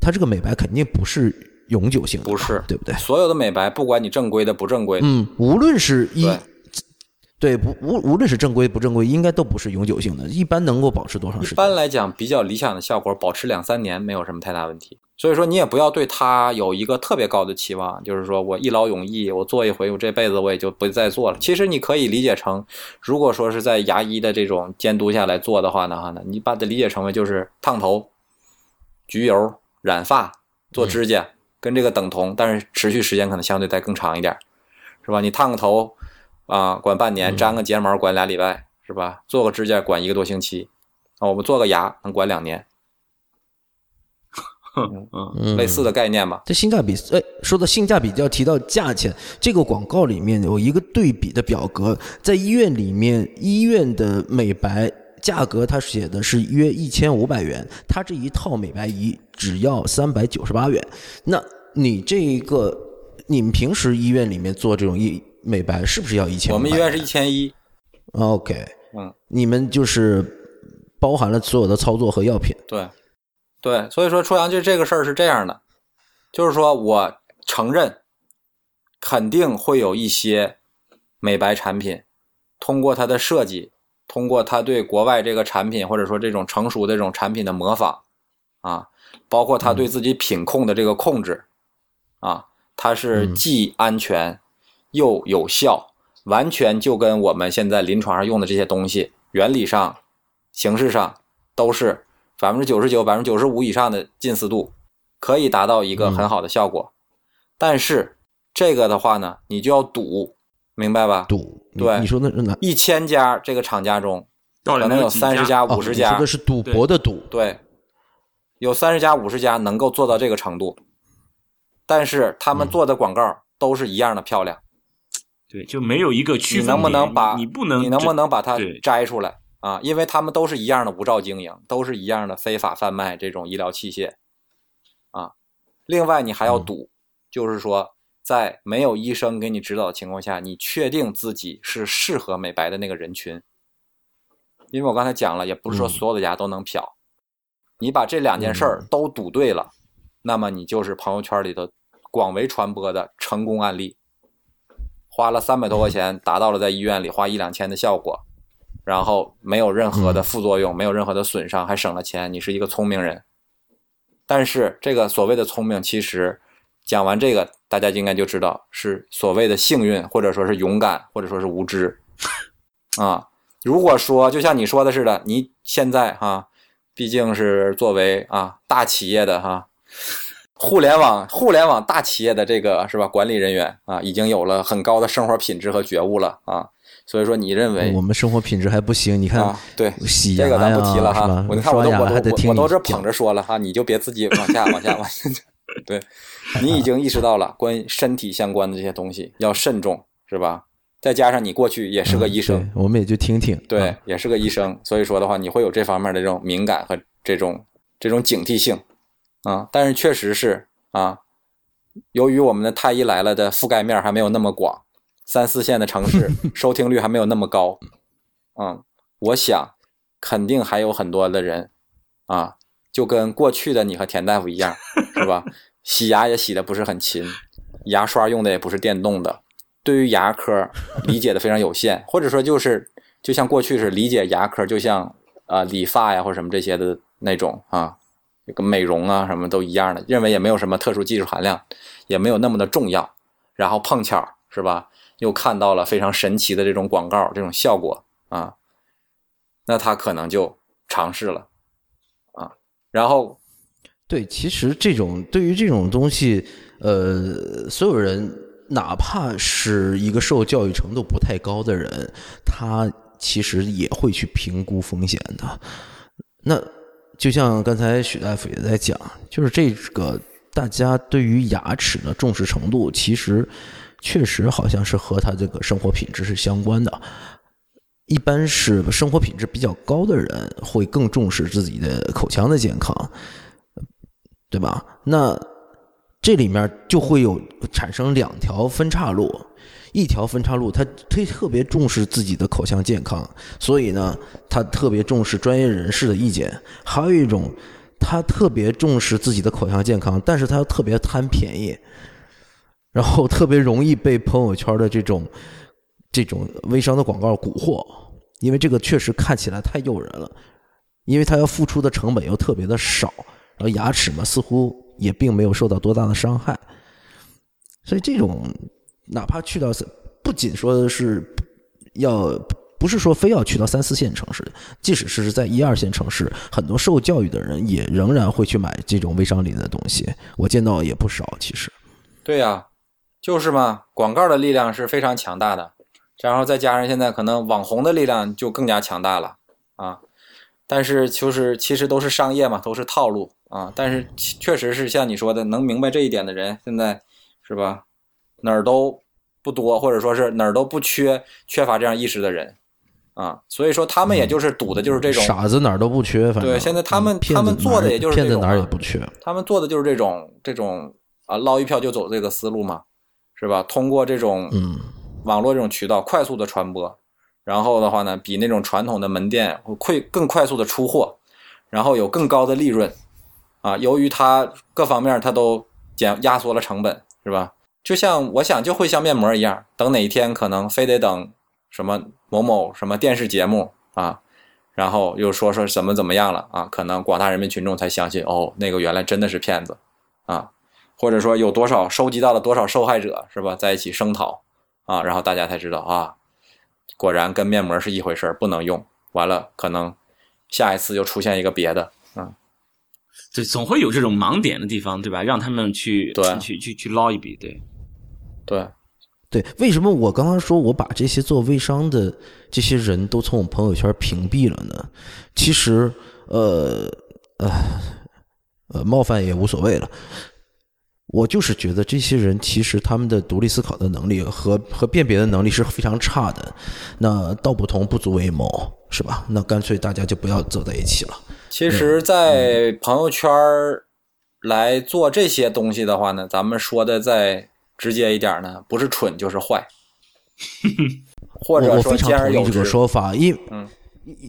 它这个美白肯定不是永久性的，不是对不对？所有的美白，不管你正规的不正规的，嗯，无论是一对对不无无论是正规不正规，应该都不是永久性的，一般能够保持多长一时间？一般来讲比较理想的效果，保持两三年没有什么太大问题。所以说你也不要对它有一个特别高的期望，就是说我一劳永逸，我做一回，我这辈子我也就不再做了。其实你可以理解成，如果说是在牙医的这种监督下来做的话呢，哈呢，你把它理解成为就是烫头、焗油、染发、做指甲，跟这个等同，但是持续时间可能相对再更长一点，是吧？你烫个头啊，管半年；粘个睫毛管俩礼拜，是吧？做个指甲管一个多星期，啊，我们做个牙能管两年，嗯，嗯类似的概念吧。这性价比，哎，说到性价比，就要提到价钱。这个广告里面有一个对比的表格，在医院里面，医院的美白价格它写的是约一千五百元，它这一套美白仪只要三百九十八元。那你这一个，你们平时医院里面做这种医美白是不是要一千？我们医院是一千一，OK，嗯，你们就是包含了所有的操作和药品。对，对，所以说初阳就这个事儿是这样的，就是说我承认，肯定会有一些美白产品，通过它的设计，通过他对国外这个产品或者说这种成熟的这种产品的模仿，啊，包括他对自己品控的这个控制，啊，它是既安全又有效，完全就跟我们现在临床上用的这些东西原理上、形式上都是百分之九十九、百分之九十五以上的近似度，可以达到一个很好的效果。但是这个的话呢，你就要赌，明白吧？赌，对你说那是哪？一千家这个厂家中，可能有三十家、哦五十家你说的，是赌博的赌。对，有三十家、五十家能够做到这个程度，但是他们做的广告都是一样的漂亮。对，就没有一个区分你能不能把你你不能你能不能把它摘出来啊？因为他们都是一样的无照经营，都是一样的非法贩卖这种医疗器械啊。另外，你还要赌，就是说，在没有医生给你指导的情况下，你确定自己是适合美白的那个人群。因为我刚才讲了，也不是说嗯所有的牙都能漂，你把这两件事儿都赌对了，那么你就是朋友圈里头广为传播的成功案例。花了三百多块钱，达到了在医院里花一两千的效果，然后没有任何的副作用，没有任何的损伤，还省了钱，你是一个聪明人。但是这个所谓的聪明，其实讲完这个，大家应该就知道是所谓的幸运，或者说是勇敢，或者说是无知 啊。如果说就像你说的似的，你现在哈，毕竟是作为啊大企业的哈，互联网互联网大企业的这个是吧管理人员啊，已经有了很高的生活品质和觉悟了啊。所以说，你认为我们生活品质还不行？你看啊，对，洗牙这个咱不提了哈。我你看我都我都我都是捧着说了哈，你就别自己往下往下往下。对，你已经意识到了关于身体相关的这些东西要慎重，是吧？再加上你过去也是个医生，嗯我们也就听听。对，啊也是个医生，所以说的话，你会有这方面的这种敏感和这种这种警惕性啊。但是确实是啊，由于我们的太医来了的覆盖面还没有那么广，三四线的城市 收听率还没有那么高，嗯，我想肯定还有很多的人啊，就跟过去的你和田大夫一样，是吧？洗牙也洗的不是很勤，牙刷用的也不是电动的，对于牙科理解的非常有限，或者说就是就像过去是理解牙科就像啊、理发呀或者什么这些的那种啊，这个美容啊什么都一样的，认为也没有什么特殊技术含量，也没有那么的重要。然后碰巧是吧，又看到了非常神奇的这种广告这种效果啊，那他可能就尝试了啊，然后对，其实这种对于这种东西，呃，所有人哪怕是一个受教育程度不太高的人，他其实也会去评估风险的。那就像刚才许大夫也在讲，就是这个大家对于牙齿的重视程度，其实确实好像是和他这个生活品质是相关的。一般是生活品质比较高的人会更重视自己的口腔的健康，对吧？那这里面就会有产生两条分岔路，一条分岔路他他特别重视自己的口腔健康，所以呢，他特别重视专业人士的意见；还有一种，他特别重视自己的口腔健康，但是他又特别贪便宜，然后特别容易被朋友圈的这种这种微商的广告蛊惑，因为这个确实看起来太诱人了，因为他要付出的成本又特别的少，然后牙齿嘛似乎也并没有受到多大的伤害，所以这种哪怕去到不仅说是要不是说非要去到三四线城市，即使是在一二线城市，很多受教育的人也仍然会去买这种微商里的东西，我见到也不少，其实。对呀、就是嘛，广告的力量是非常强大的，然后再加上现在可能网红的力量就更加强大了啊。但是就是其实都是商业嘛，都是套路啊。但是确实是像你说的，能明白这一点的人，现在是吧，哪儿都不多，或者说是哪儿都不缺缺乏这样意识的人啊。所以说他们也就是赌的就是这种傻子哪儿都不缺，反正对现在他们嗯他们做的也就是骗子哪儿也不缺，他们做的就是这种这种啊捞一票就走这个思路嘛，是吧？通过这种嗯，网络这种渠道快速的传播，然后的话呢，比那种传统的门店会快更快速的出货，然后有更高的利润啊。由于它各方面它都减压缩了成本，是吧？就像我想就会像面膜一样，等哪一天可能非得等什么某某什么电视节目啊，然后又说说怎么怎么样了啊，可能广大人民群众才相信哦，那个原来真的是骗子啊，或者说有多少收集到了多少受害者是吧，在一起声讨啊，然后大家才知道啊，果然跟面膜是一回事，不能用。完了，可能下一次又出现一个别的，嗯，对，总会有这种盲点的地方，对吧？让他们去对去去去捞一笔，对。对，对，为什么我刚刚说我把这些做微商的这些人都从我朋友圈屏蔽了呢？其实，呃，呃，呃，冒犯也无所谓了。我就是觉得这些人其实他们的独立思考的能力和和辨别的能力是非常差的。那道不同不足为谋，是吧？那干脆大家就不要走在一起了。其实，在朋友圈儿来做这些东西的话呢，咱们说的再直接一点呢，不是蠢就是坏，或我者说我非常兼而有之同意这个。说法，因嗯。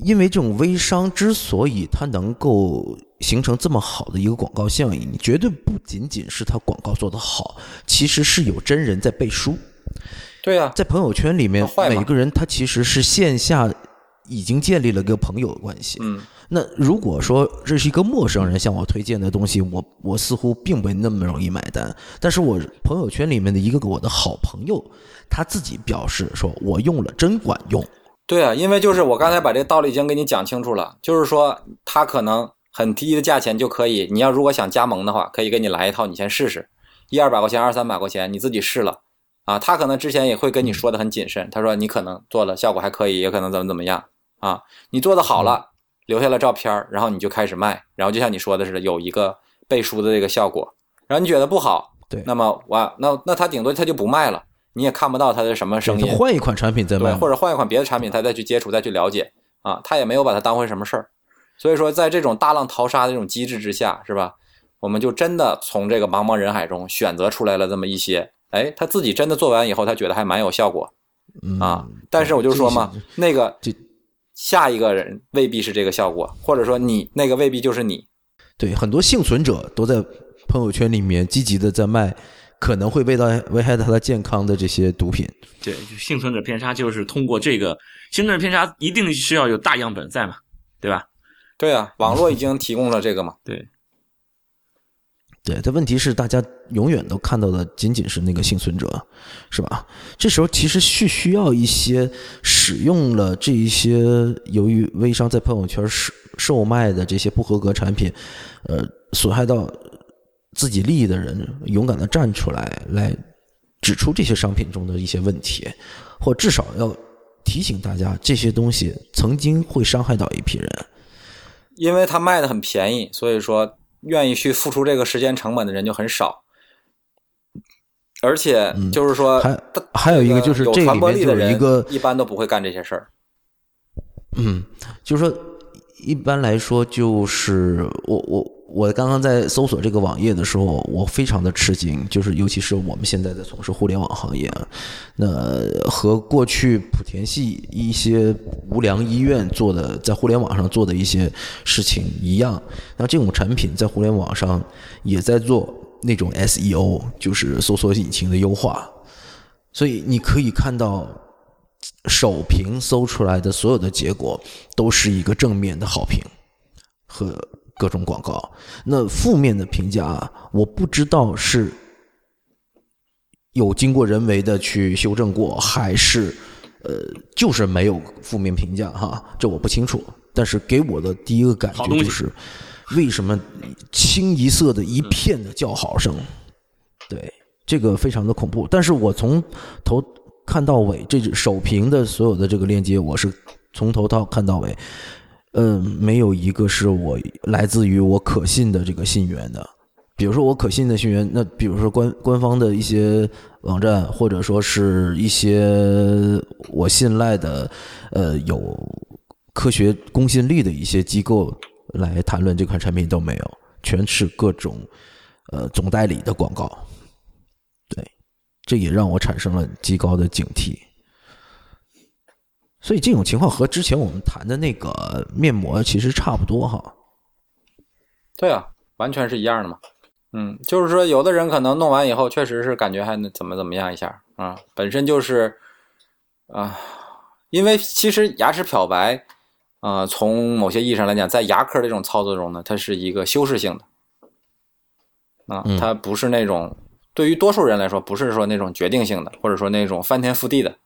因为这种微商之所以它能够形成这么好的一个广告效应，你绝对不仅仅是它广告做得好，其实是有真人在背书。对啊、在朋友圈里面每个人他其实是线下已经建立了个朋友关系，嗯，那如果说这是一个陌生人向我推荐的东西，我我似乎并不那么容易买单。但是我朋友圈里面的一个我的好朋友，他自己表示说，我用了真管用。对啊，因为就是我刚才把这个道理已经给你讲清楚了，就是说他可能很低的价钱就可以，你要如果想加盟的话，可以给你来一套，你先试试，一二百块钱、二三百块钱，你自己试了啊。他可能之前也会跟你说的很谨慎，他说你可能做了效果还可以，也可能怎么怎么样啊。你做的好了。留下了照片然后你就开始卖，然后就像你说的似的，有一个背书的这个效果。然后你觉得不好，对，那么哇，那那他顶多他就不卖了，你也看不到他的什么声音。换一款产品再卖，或者换一款别的产品，他再去接触，再去了解啊，他也没有把它当回什么事儿。所以说，在这种大浪淘沙的这种机制之下，是吧？我们就真的从这个茫茫人海中选择出来了这么一些，哎，他自己真的做完以后，他觉得还蛮有效果啊。但是我就说嘛，那个。下一个人未必是这个效果，或者说你那个未必就是你。对，很多幸存者都在朋友圈里面积极的在卖，可能会危到危害到他健康的这些毒品。对，就幸存者偏差就是通过这个幸存者偏差，一定是要有大样本在嘛，对吧？对啊，网络已经提供了这个嘛。对。对，但问题是，大家永远都看到的仅仅是那个幸存者，是吧？这时候其实是需要一些使用了这一些由于微商在朋友圈售售卖的这些不合格产品，呃，损害到自己利益的人，勇敢的站出来，来指出这些商品中的一些问题，或至少要提醒大家，这些东西曾经会伤害到一批人，因为它卖的很便宜，所以说。愿意去付出这个时间成本的人就很少，而且就是说，还还有一个就是这里面的一个一般都不会干这些事儿。嗯，就是说，一般来说，就是我我。我刚刚在搜索这个网页的时候，我非常的吃惊，就是尤其是我们现在在从事互联网行业，那和过去莆田系一些无良医院做的在互联网上做的一些事情一样，那这种产品在互联网上也在做那种 SEO，就是搜索引擎的优化，所以你可以看到首屏搜出来的所有的结果都是一个正面的好评和。各种广告，那负面的评价，我不知道是有经过人为的去修正过，还是呃，就是没有负面评价哈，这我不清楚。但是给我的第一个感觉就是，为什么清一色的一片的叫好声？对，这个非常的恐怖。但是我从头看到尾，这首屏的所有的这个链接，我是从头到看到尾。嗯，没有一个是我来自于我可信的这个信源的。比如说我可信的信源，那比如说官官方的一些网站，或者说是一些我信赖的，呃，有科学公信力的一些机构来谈论这款产品都没有，全是各种呃总代理的广告。对，这也让我产生了极高的警惕。所以这种情况和之前我们谈的那个面膜其实差不多哈。对啊，完全是一样的嘛。嗯，就是说有的人可能弄完以后确实是感觉还能怎么怎么样一下啊，本身就是啊，因为其实牙齿漂白啊，从某些意义上来讲，在牙科这种操作中呢，它是一个修饰性的啊，它不是那种对于多数人来说不是说那种决定性的，或者说那种翻天覆地的。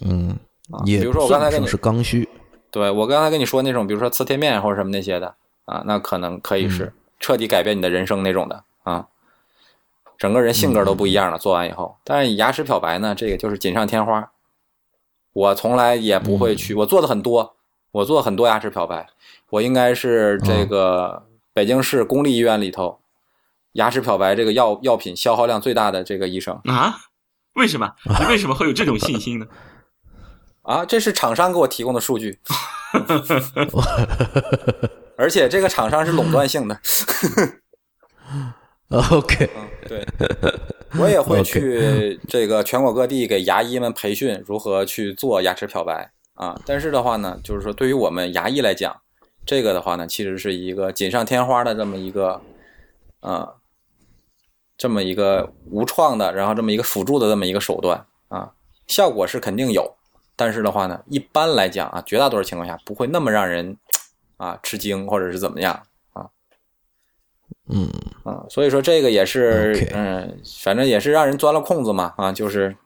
嗯，也比如说我刚才跟你是刚需，对我刚才跟你说那种，比如说磁贴面或者什么那些的啊，那可能可以是彻底改变你的人生那种的啊，整个人性格都不一样了。做完以后，但是牙齿漂白呢，这个就是锦上添花。我从来也不会去，我做的很多，我做很多牙齿漂白，我应该是这个北京市公立医院里头牙齿漂白这个药药品消耗量最大的这个医生啊？为什么？你为什么会有这种信心呢？啊，这是厂商给我提供的数据，而且这个厂商是垄断性的。OK，对，我也会去这个全国各地给牙医们培训如何去做牙齿漂白啊。但是的话呢，就是说对于我们牙医来讲，这个的话呢，其实是一个锦上添花的这么一个，啊，这么一个无创的，然后这么一个辅助的这么一个手段啊，效果是肯定有。但是的话呢，一般来讲啊，绝大多数情况下不会那么让人啊吃惊或者是怎么样啊。嗯啊，所以说这个也是嗯，反正也是让人钻了空子嘛啊，就是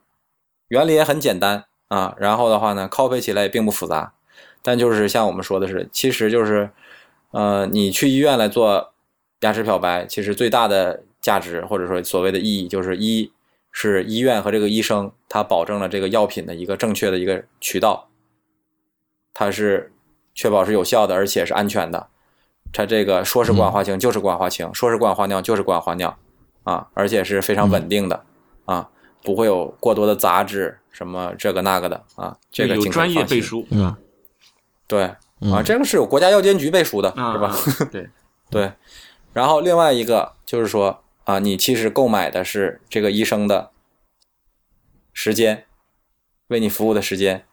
原理也很简单啊，然后的话呢，copy 起来也并不复杂，但就是像我们说的是，其实就是呃，你去医院来做牙齿漂白，其实最大的价值或者说所谓的意义，就是一是医院和这个医生他保证了这个药品的一个正确的一个渠道，它是确保是有效的，而且是安全的。它这个说是管化清就是管化清，说是管化尿就是管化尿，啊，而且是非常稳定的，啊，不会有过多的杂质什么这个那个的啊，这个有专业背。书是吧？对啊，嗯这个是有国家药监局背书的，啊，是吧？对，对，然后另外一个就是说啊，你其实购买的是这个医生的时间，为你服务的时间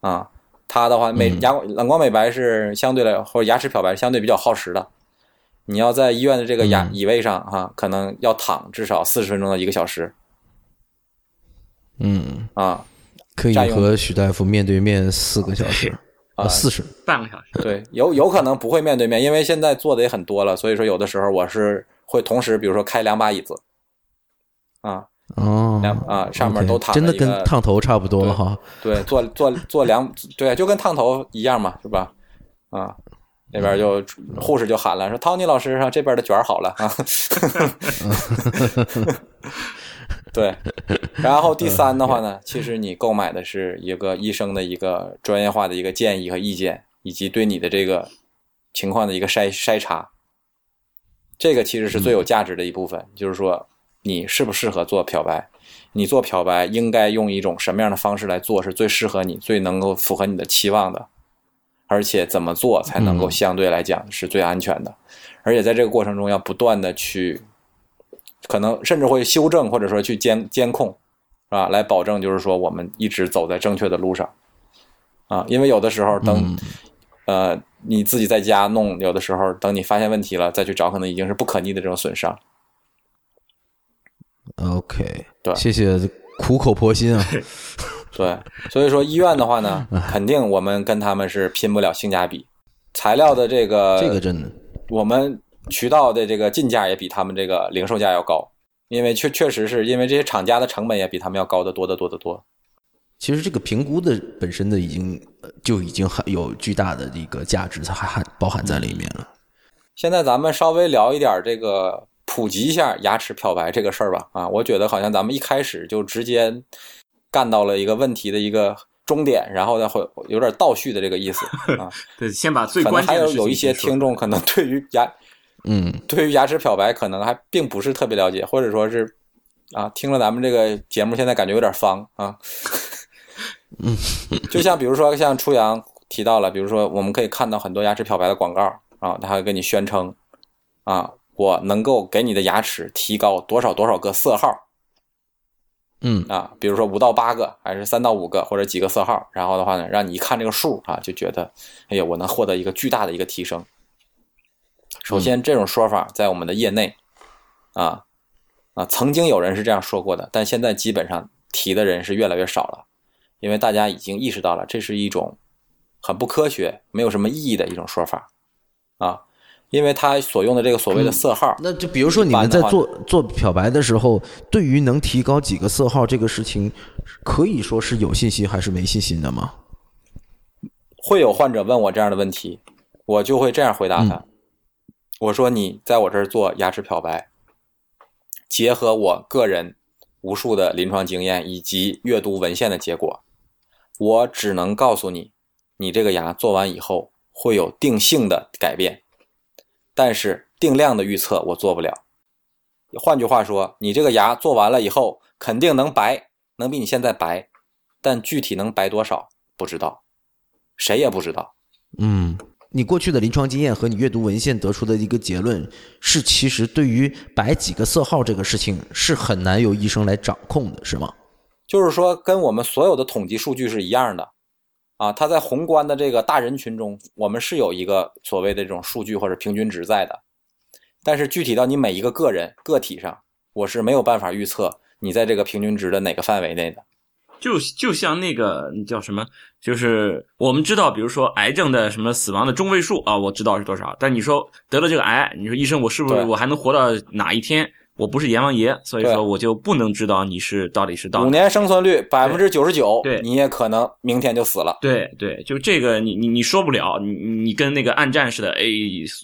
啊。他的话，美嗯牙冷光美白是相对来，或者牙齿漂白相对比较耗时的。你要在医院的这个牙嗯椅位上哈、可能要躺至少四十分钟到一个小时嗯，啊。可以和许大夫面对面四个小时 啊啊，四十。半个小时。对，有有可能不会面对面，因为现在做的也很多了，所以说有的时候我是会同时，比如说开两把椅子啊，哦两，啊上面都躺真的跟烫头差不多哈。对，做做做两，对，就跟烫头一样嘛，是吧？啊，那边就护士就喊了，说 Tony 老师啊，这边的卷儿好了啊。对，然后第三的话呢，其实你购买的是一个医生的一个专业化的一个建议和意见，以及对你的这个情况的一个筛筛查。这个其实是最有价值的一部分，就是说你适不适合做漂白，你做漂白应该用一种什么样的方式来做是最适合你、最能够符合你的期望的，而且怎么做才能够嗯。相对来讲是最安全的，而且在这个过程中要不断的去，可能甚至会修正或者说去监监控，是吧？来保证就是说我们一直走在正确的路上，啊，因为有的时候等、嗯。呃你自己在家弄，有的时候等你发现问题了再去找，可能已经是不可逆的这种损伤。OK，对谢谢苦口婆心啊。对，所以说医院的话呢，肯定我们跟他们是拼不了性价比，材料的这个这个真的，我们渠道的这个进价也比他们这个零售价要高，因为确确实是因为这些厂家的成本也比他们要高的多得多得多。其实这个评估的本身的已经呃就已经很有巨大的一个价值，它还含包含在里面了。现在咱们稍微聊一点这个普及一下牙齿漂白这个事儿吧。啊，我觉得好像咱们一开始就直接干到了一个问题的一个终点，然后再会有点倒叙的这个意思啊。对，先把最可能关键的还有有一些听众可能对于牙 嗯，对于牙齿漂白可能还并不是特别了解，或者说是啊，听了咱们这个节目，现在感觉有点方啊。嗯，就像比如说像初阳提到了，比如说我们可以看到很多牙齿漂白的广告啊，他会跟你宣称啊，我能够给你的牙齿提高多少多少个色号。嗯。啊，比如说五到八个，还是三到五个，或者几个色号，然后的话呢，让你一看这个数啊，就觉得哎呀，我能获得一个巨大的一个提升。首先，这种说法在我们的业内，啊啊，曾经有人是这样说过的，但现在基本上提的人是越来越少了，因为大家已经意识到了这是一种很不科学、没有什么意义的一种说法，啊，因为他所用的这个所谓的色号，那就比如说你们在做做漂白的时候，对于能提高几个色号这个事情，可以说是有信心还是没信心的吗？会有患者问我这样的问题，我就会这样回答他，我说你在我这儿做牙齿漂白，结合我个人无数的临床经验以及阅读文献的结果，我只能告诉你，你这个牙做完以后会有定性的改变，但是定量的预测我做不了。换句话说，你这个牙做完了以后肯定能白，能比你现在白，但具体能白多少不知道，谁也不知道。嗯，你过去的临床经验和你阅读文献得出的一个结论是，其实对于白几个色号这个事情是很难由医生来掌控的，是吗？就是说，跟我们所有的统计数据是一样的，啊，它在宏观的这个大人群中，我们是有一个所谓的这种数据或者平均值在的，但是具体到你每一个个人个体上，我是没有办法预测你在这个平均值的哪个范围内的，就就像那个叫什么，就是我们知道，比如说癌症的什么死亡的中位数啊，我知道是多少。但你说得了这个癌，你说医生，我是不是我还能活到哪一天？我不是阎王爷，所以说我就不能知道你是到底是到五年生存率百分之九十九，对你也可能明天就死了。对对，就这个你你你说不了，你你跟那个暗战似的。哎，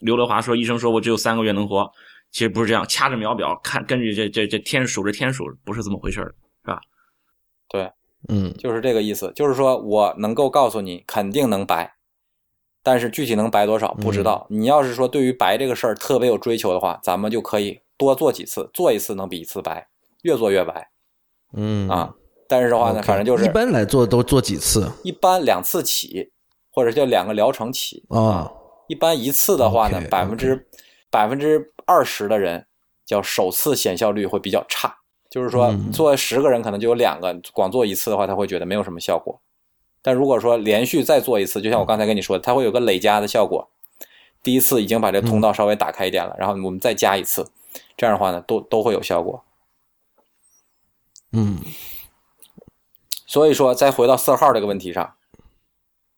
刘德华说，医生说我只有三个月能活，其实不是这样，掐着秒表看，根据这这这天数着天数，不是这么回事儿是吧？对嗯就是这个意思，就是说我能够告诉你肯定能白，但是具体能白多少不知道。你要是说对于白这个事儿特别有追求的话，咱们就可以多做几次，做一次能比一次白，越做越白嗯啊。但是的话呢反正就是一般来做都做几次一般两次起，或者叫两个疗程起啊？一般一次的话呢百分之百分之二十的人叫首次显效率会比较差，就是说嗯做十个人可能就有两个，光做一次的话，他会觉得没有什么效果。但如果说连续再做一次，就像我刚才跟你说的，它会有个累加的效果。第一次已经把这通道稍微打开一点了，然后我们再加一次，这样的话呢，都都会有效果。嗯。所以说，再回到色号这个问题上，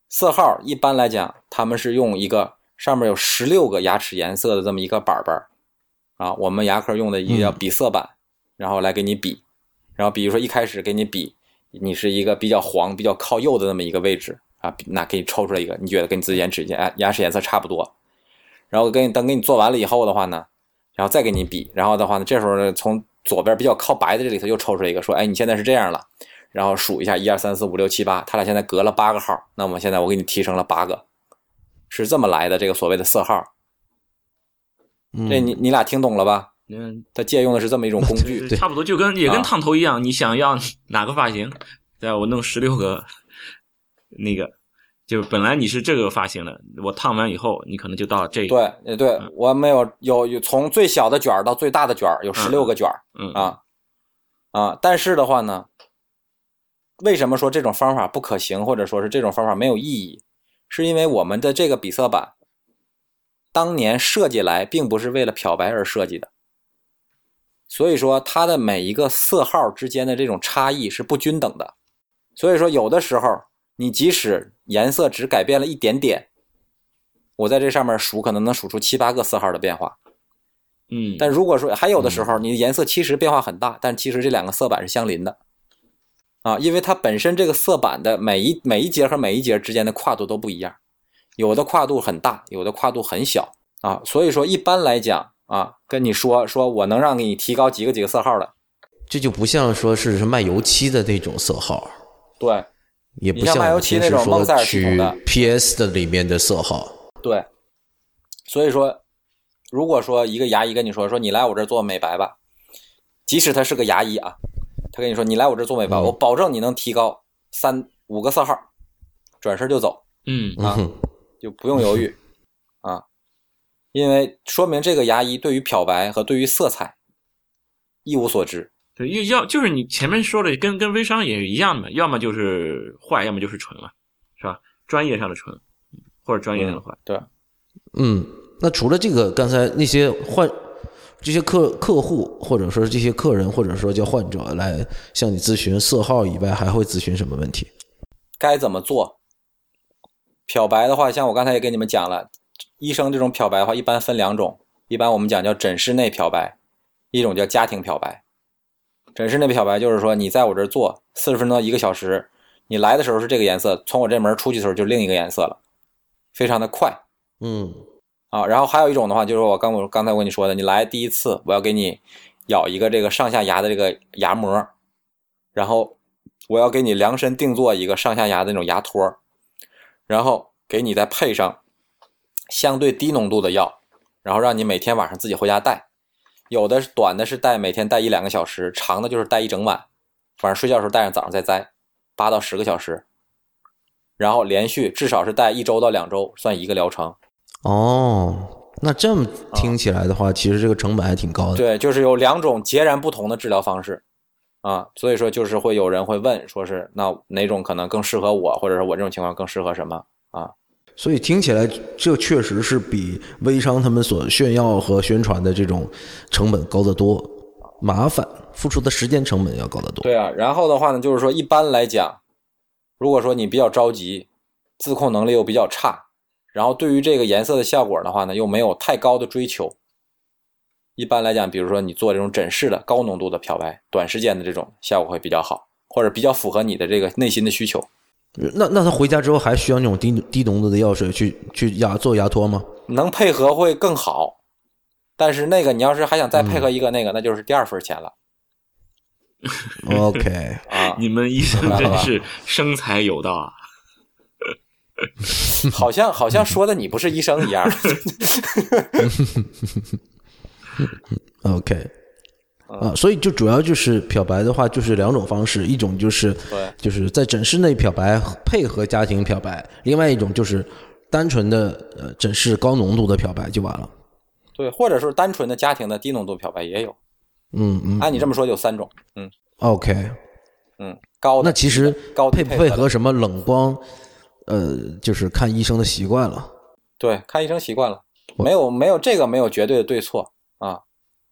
色号一般来讲，他们是用一个上面有十六个牙齿颜色的这么一个板板儿啊，我们牙科用的一个叫比色板，然后来给你比，然后比如说一开始给你比，你是一个比较黄、比较靠右的那么一个位置啊，那给你抽出来一个，你觉得跟你自己牙齿牙牙齿颜色差不多，然后给你等给你做完了以后的话呢，然后再给你比，然后的话呢，这时候呢，从左边比较靠白的这里头又抽出来一个，说，哎，你现在是这样了。然后数一下，一二三四五六七八，他俩现在隔了八个号，那么现在我给你提升了八个，是这么来的。这个所谓的色号，嗯，这你你俩听懂了吧？嗯，他借用的是这么一种工具，对差不多就跟也跟啊烫头一样，你想要哪个发型，对吧？我弄十六个，那个就本来你是这个发型的，我烫完以后，你可能就到这个。对，呃对我没有有有从最小的卷儿到最大的卷儿有十六个卷儿嗯啊啊，但是的话呢，为什么说这种方法不可行，或者说是这种方法没有意义？是因为我们的这个比色板当年设计来并不是为了漂白而设计的，所以说它的每一个色号之间的这种差异是不均等的，所以说有的时候你即使颜色只改变了一点点，我在这上面数可能能数出七八个色号的变化，嗯，但如果说还有的时候你的颜色其实变化很大，但其实这两个色板是相邻的，啊，因为它本身这个色板的每一每一节和每一节之间的跨度都不一样，有的跨度很大，有的跨度很小。啊，所以说一般来讲啊，跟你说说我能让给你提高几个几个色号的，这就不像说是卖油漆的那种色号，对也不你像卖油漆那种平时说蒙塞尔系统取的 PS 的里面的色号。对，所以说如果说一个牙医跟你说说你来我这儿做美白吧，即使他是个牙医啊，他跟你说你来我这儿做美白，嗯我保证你能提高三五个色号，转身就走。嗯啊就不用犹豫 啊，因为说明这个牙医对于漂白和对于色彩一无所知。对，要要就是你前面说的，跟跟微商也是一样的嘛，要么就是坏，要么就是纯了，是吧？专业上的纯，或者专业上的坏。对吧，嗯，那除了这个，刚才那些患这些客客户，或者说这些客人，或者说叫患者来向你咨询色号以外，还会咨询什么问题？该怎么做？漂白的话，像我刚才也跟你们讲了，医生这种漂白的话，一般分两种，一般我们讲叫诊室内漂白，一种叫家庭漂白。诊室那位小白就是说，你在我这儿做四十分钟到一个小时，你来的时候是这个颜色，从我这门出去的时候就另一个颜色了，非常的快。嗯啊，然后还有一种的话，就是我刚我刚才我跟你说的，你来第一次，我要给你咬一个这个上下牙的这个牙膜，然后我要给你量身定做一个上下牙的那种牙托，然后给你再配上相对低浓度的药，然后让你每天晚上自己回家带。有的是短的是戴每天戴一两个小时，长的就是戴一整晚，晚上睡觉的时候戴上，早上再摘，八到十个小时，然后连续至少是戴一周到两周，算一个疗程。哦，那这么听起来的话，其实这个成本还挺高的。对，就是有两种截然不同的治疗方式，啊，所以说就是会有人会问，说是那哪种可能更适合我，或者是我这种情况更适合什么啊？所以听起来，这确实是比微商他们所炫耀和宣传的这种成本高得多，麻烦，付出的时间成本要高得多。对啊，然后的话呢，就是说一般来讲，如果说你比较着急，自控能力又比较差，然后对于这个颜色的效果的话呢，又没有太高的追求。一般来讲，比如说你做这种诊室的高浓度的漂白，短时间的这种效果会比较好，或者比较符合你的这个内心的需求。那那他回家之后还需要那种低低浓度的药水去去压做牙托吗？能配合会更好，但是那个你要是还想再配合一个那个，那就是第二份钱了。OK，啊，你们医生真是生财有道啊！好像好像说的你不是医生一样。OK，啊，所以就主要就是漂白的话，就是两种方式，一种就是就是在诊室内漂白配合家庭漂白，另外一种就是单纯的呃诊室高浓度的漂白就完了。对，或者是单纯的家庭的低浓度漂白也有。嗯嗯按你这么说，有三种。嗯，OK，嗯，高那其实高配不配配合什么冷光，呃，就是看医生的习惯了。对，看医生习惯了，没有没有这个没有绝对的对错啊。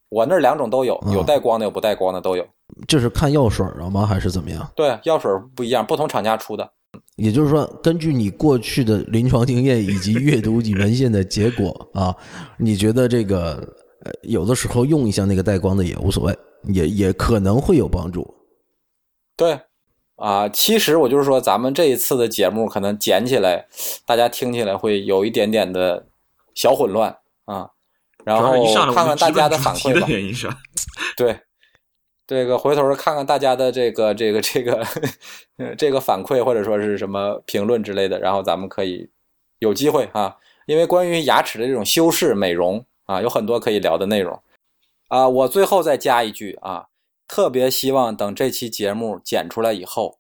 我那两种都有，有带光的，有不带光的都有。就是看药水了吗？还是怎么样？对，药水不一样，不同厂家出的。也就是说，根据你过去的临床经验以及阅读你文献的结果啊，你觉得这个呃有的时候用一下那个带光的也无所谓，也也可能会有帮助。对，啊，其实我就是说，咱们这一次的节目可能剪起来，大家听起来会有一点点的小混乱啊。然后看看大家的反馈吧？对，这个回头看看大家的这个这个这个呃这个反馈或者说是什么评论之类的，然后咱们可以有机会啊，因为关于牙齿的这种修饰美容啊，有很多可以聊的内容啊。我最后再加一句啊，特别希望等这期节目剪出来以后，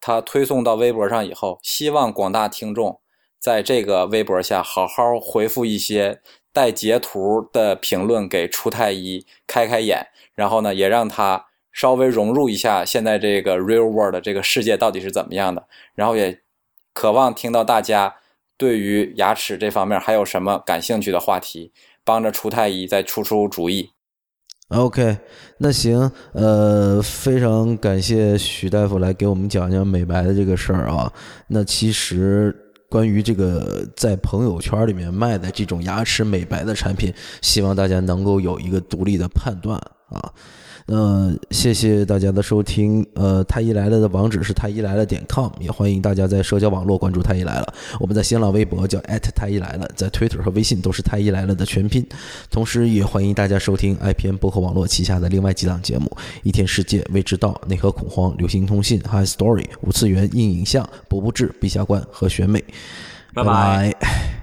它推送到微博上以后，希望广大听众在这个微博下好好回复一些带截图的评论给初太医开开眼，然后呢，也让他稍微融入一下现在这个 real world 这个世界到底是怎么样的，然后也渴望听到大家对于牙齿这方面还有什么感兴趣的话题，帮着初太医再出出主意。OK，那行，呃，非常感谢许大夫来给我们讲讲美白的这个事儿啊。那其实关于这个在朋友圈里面卖的这种牙齿美白的产品，希望大家能够有一个独立的判断啊。呃，谢谢大家的收听。呃，太医来了的网址是太医来了点 com，也欢迎大家在社交网络关注太医来了。我们在新浪微博叫太医来了，在 Twitter 和微信都是太医来了的全拼。同时，也欢迎大家收听 IPN 博客网络旗下的另外几档节目：一天世界、未知道、内核恐慌、流行通信、High Story、五次元硬影像、博不志、陛下观和选美。拜拜拜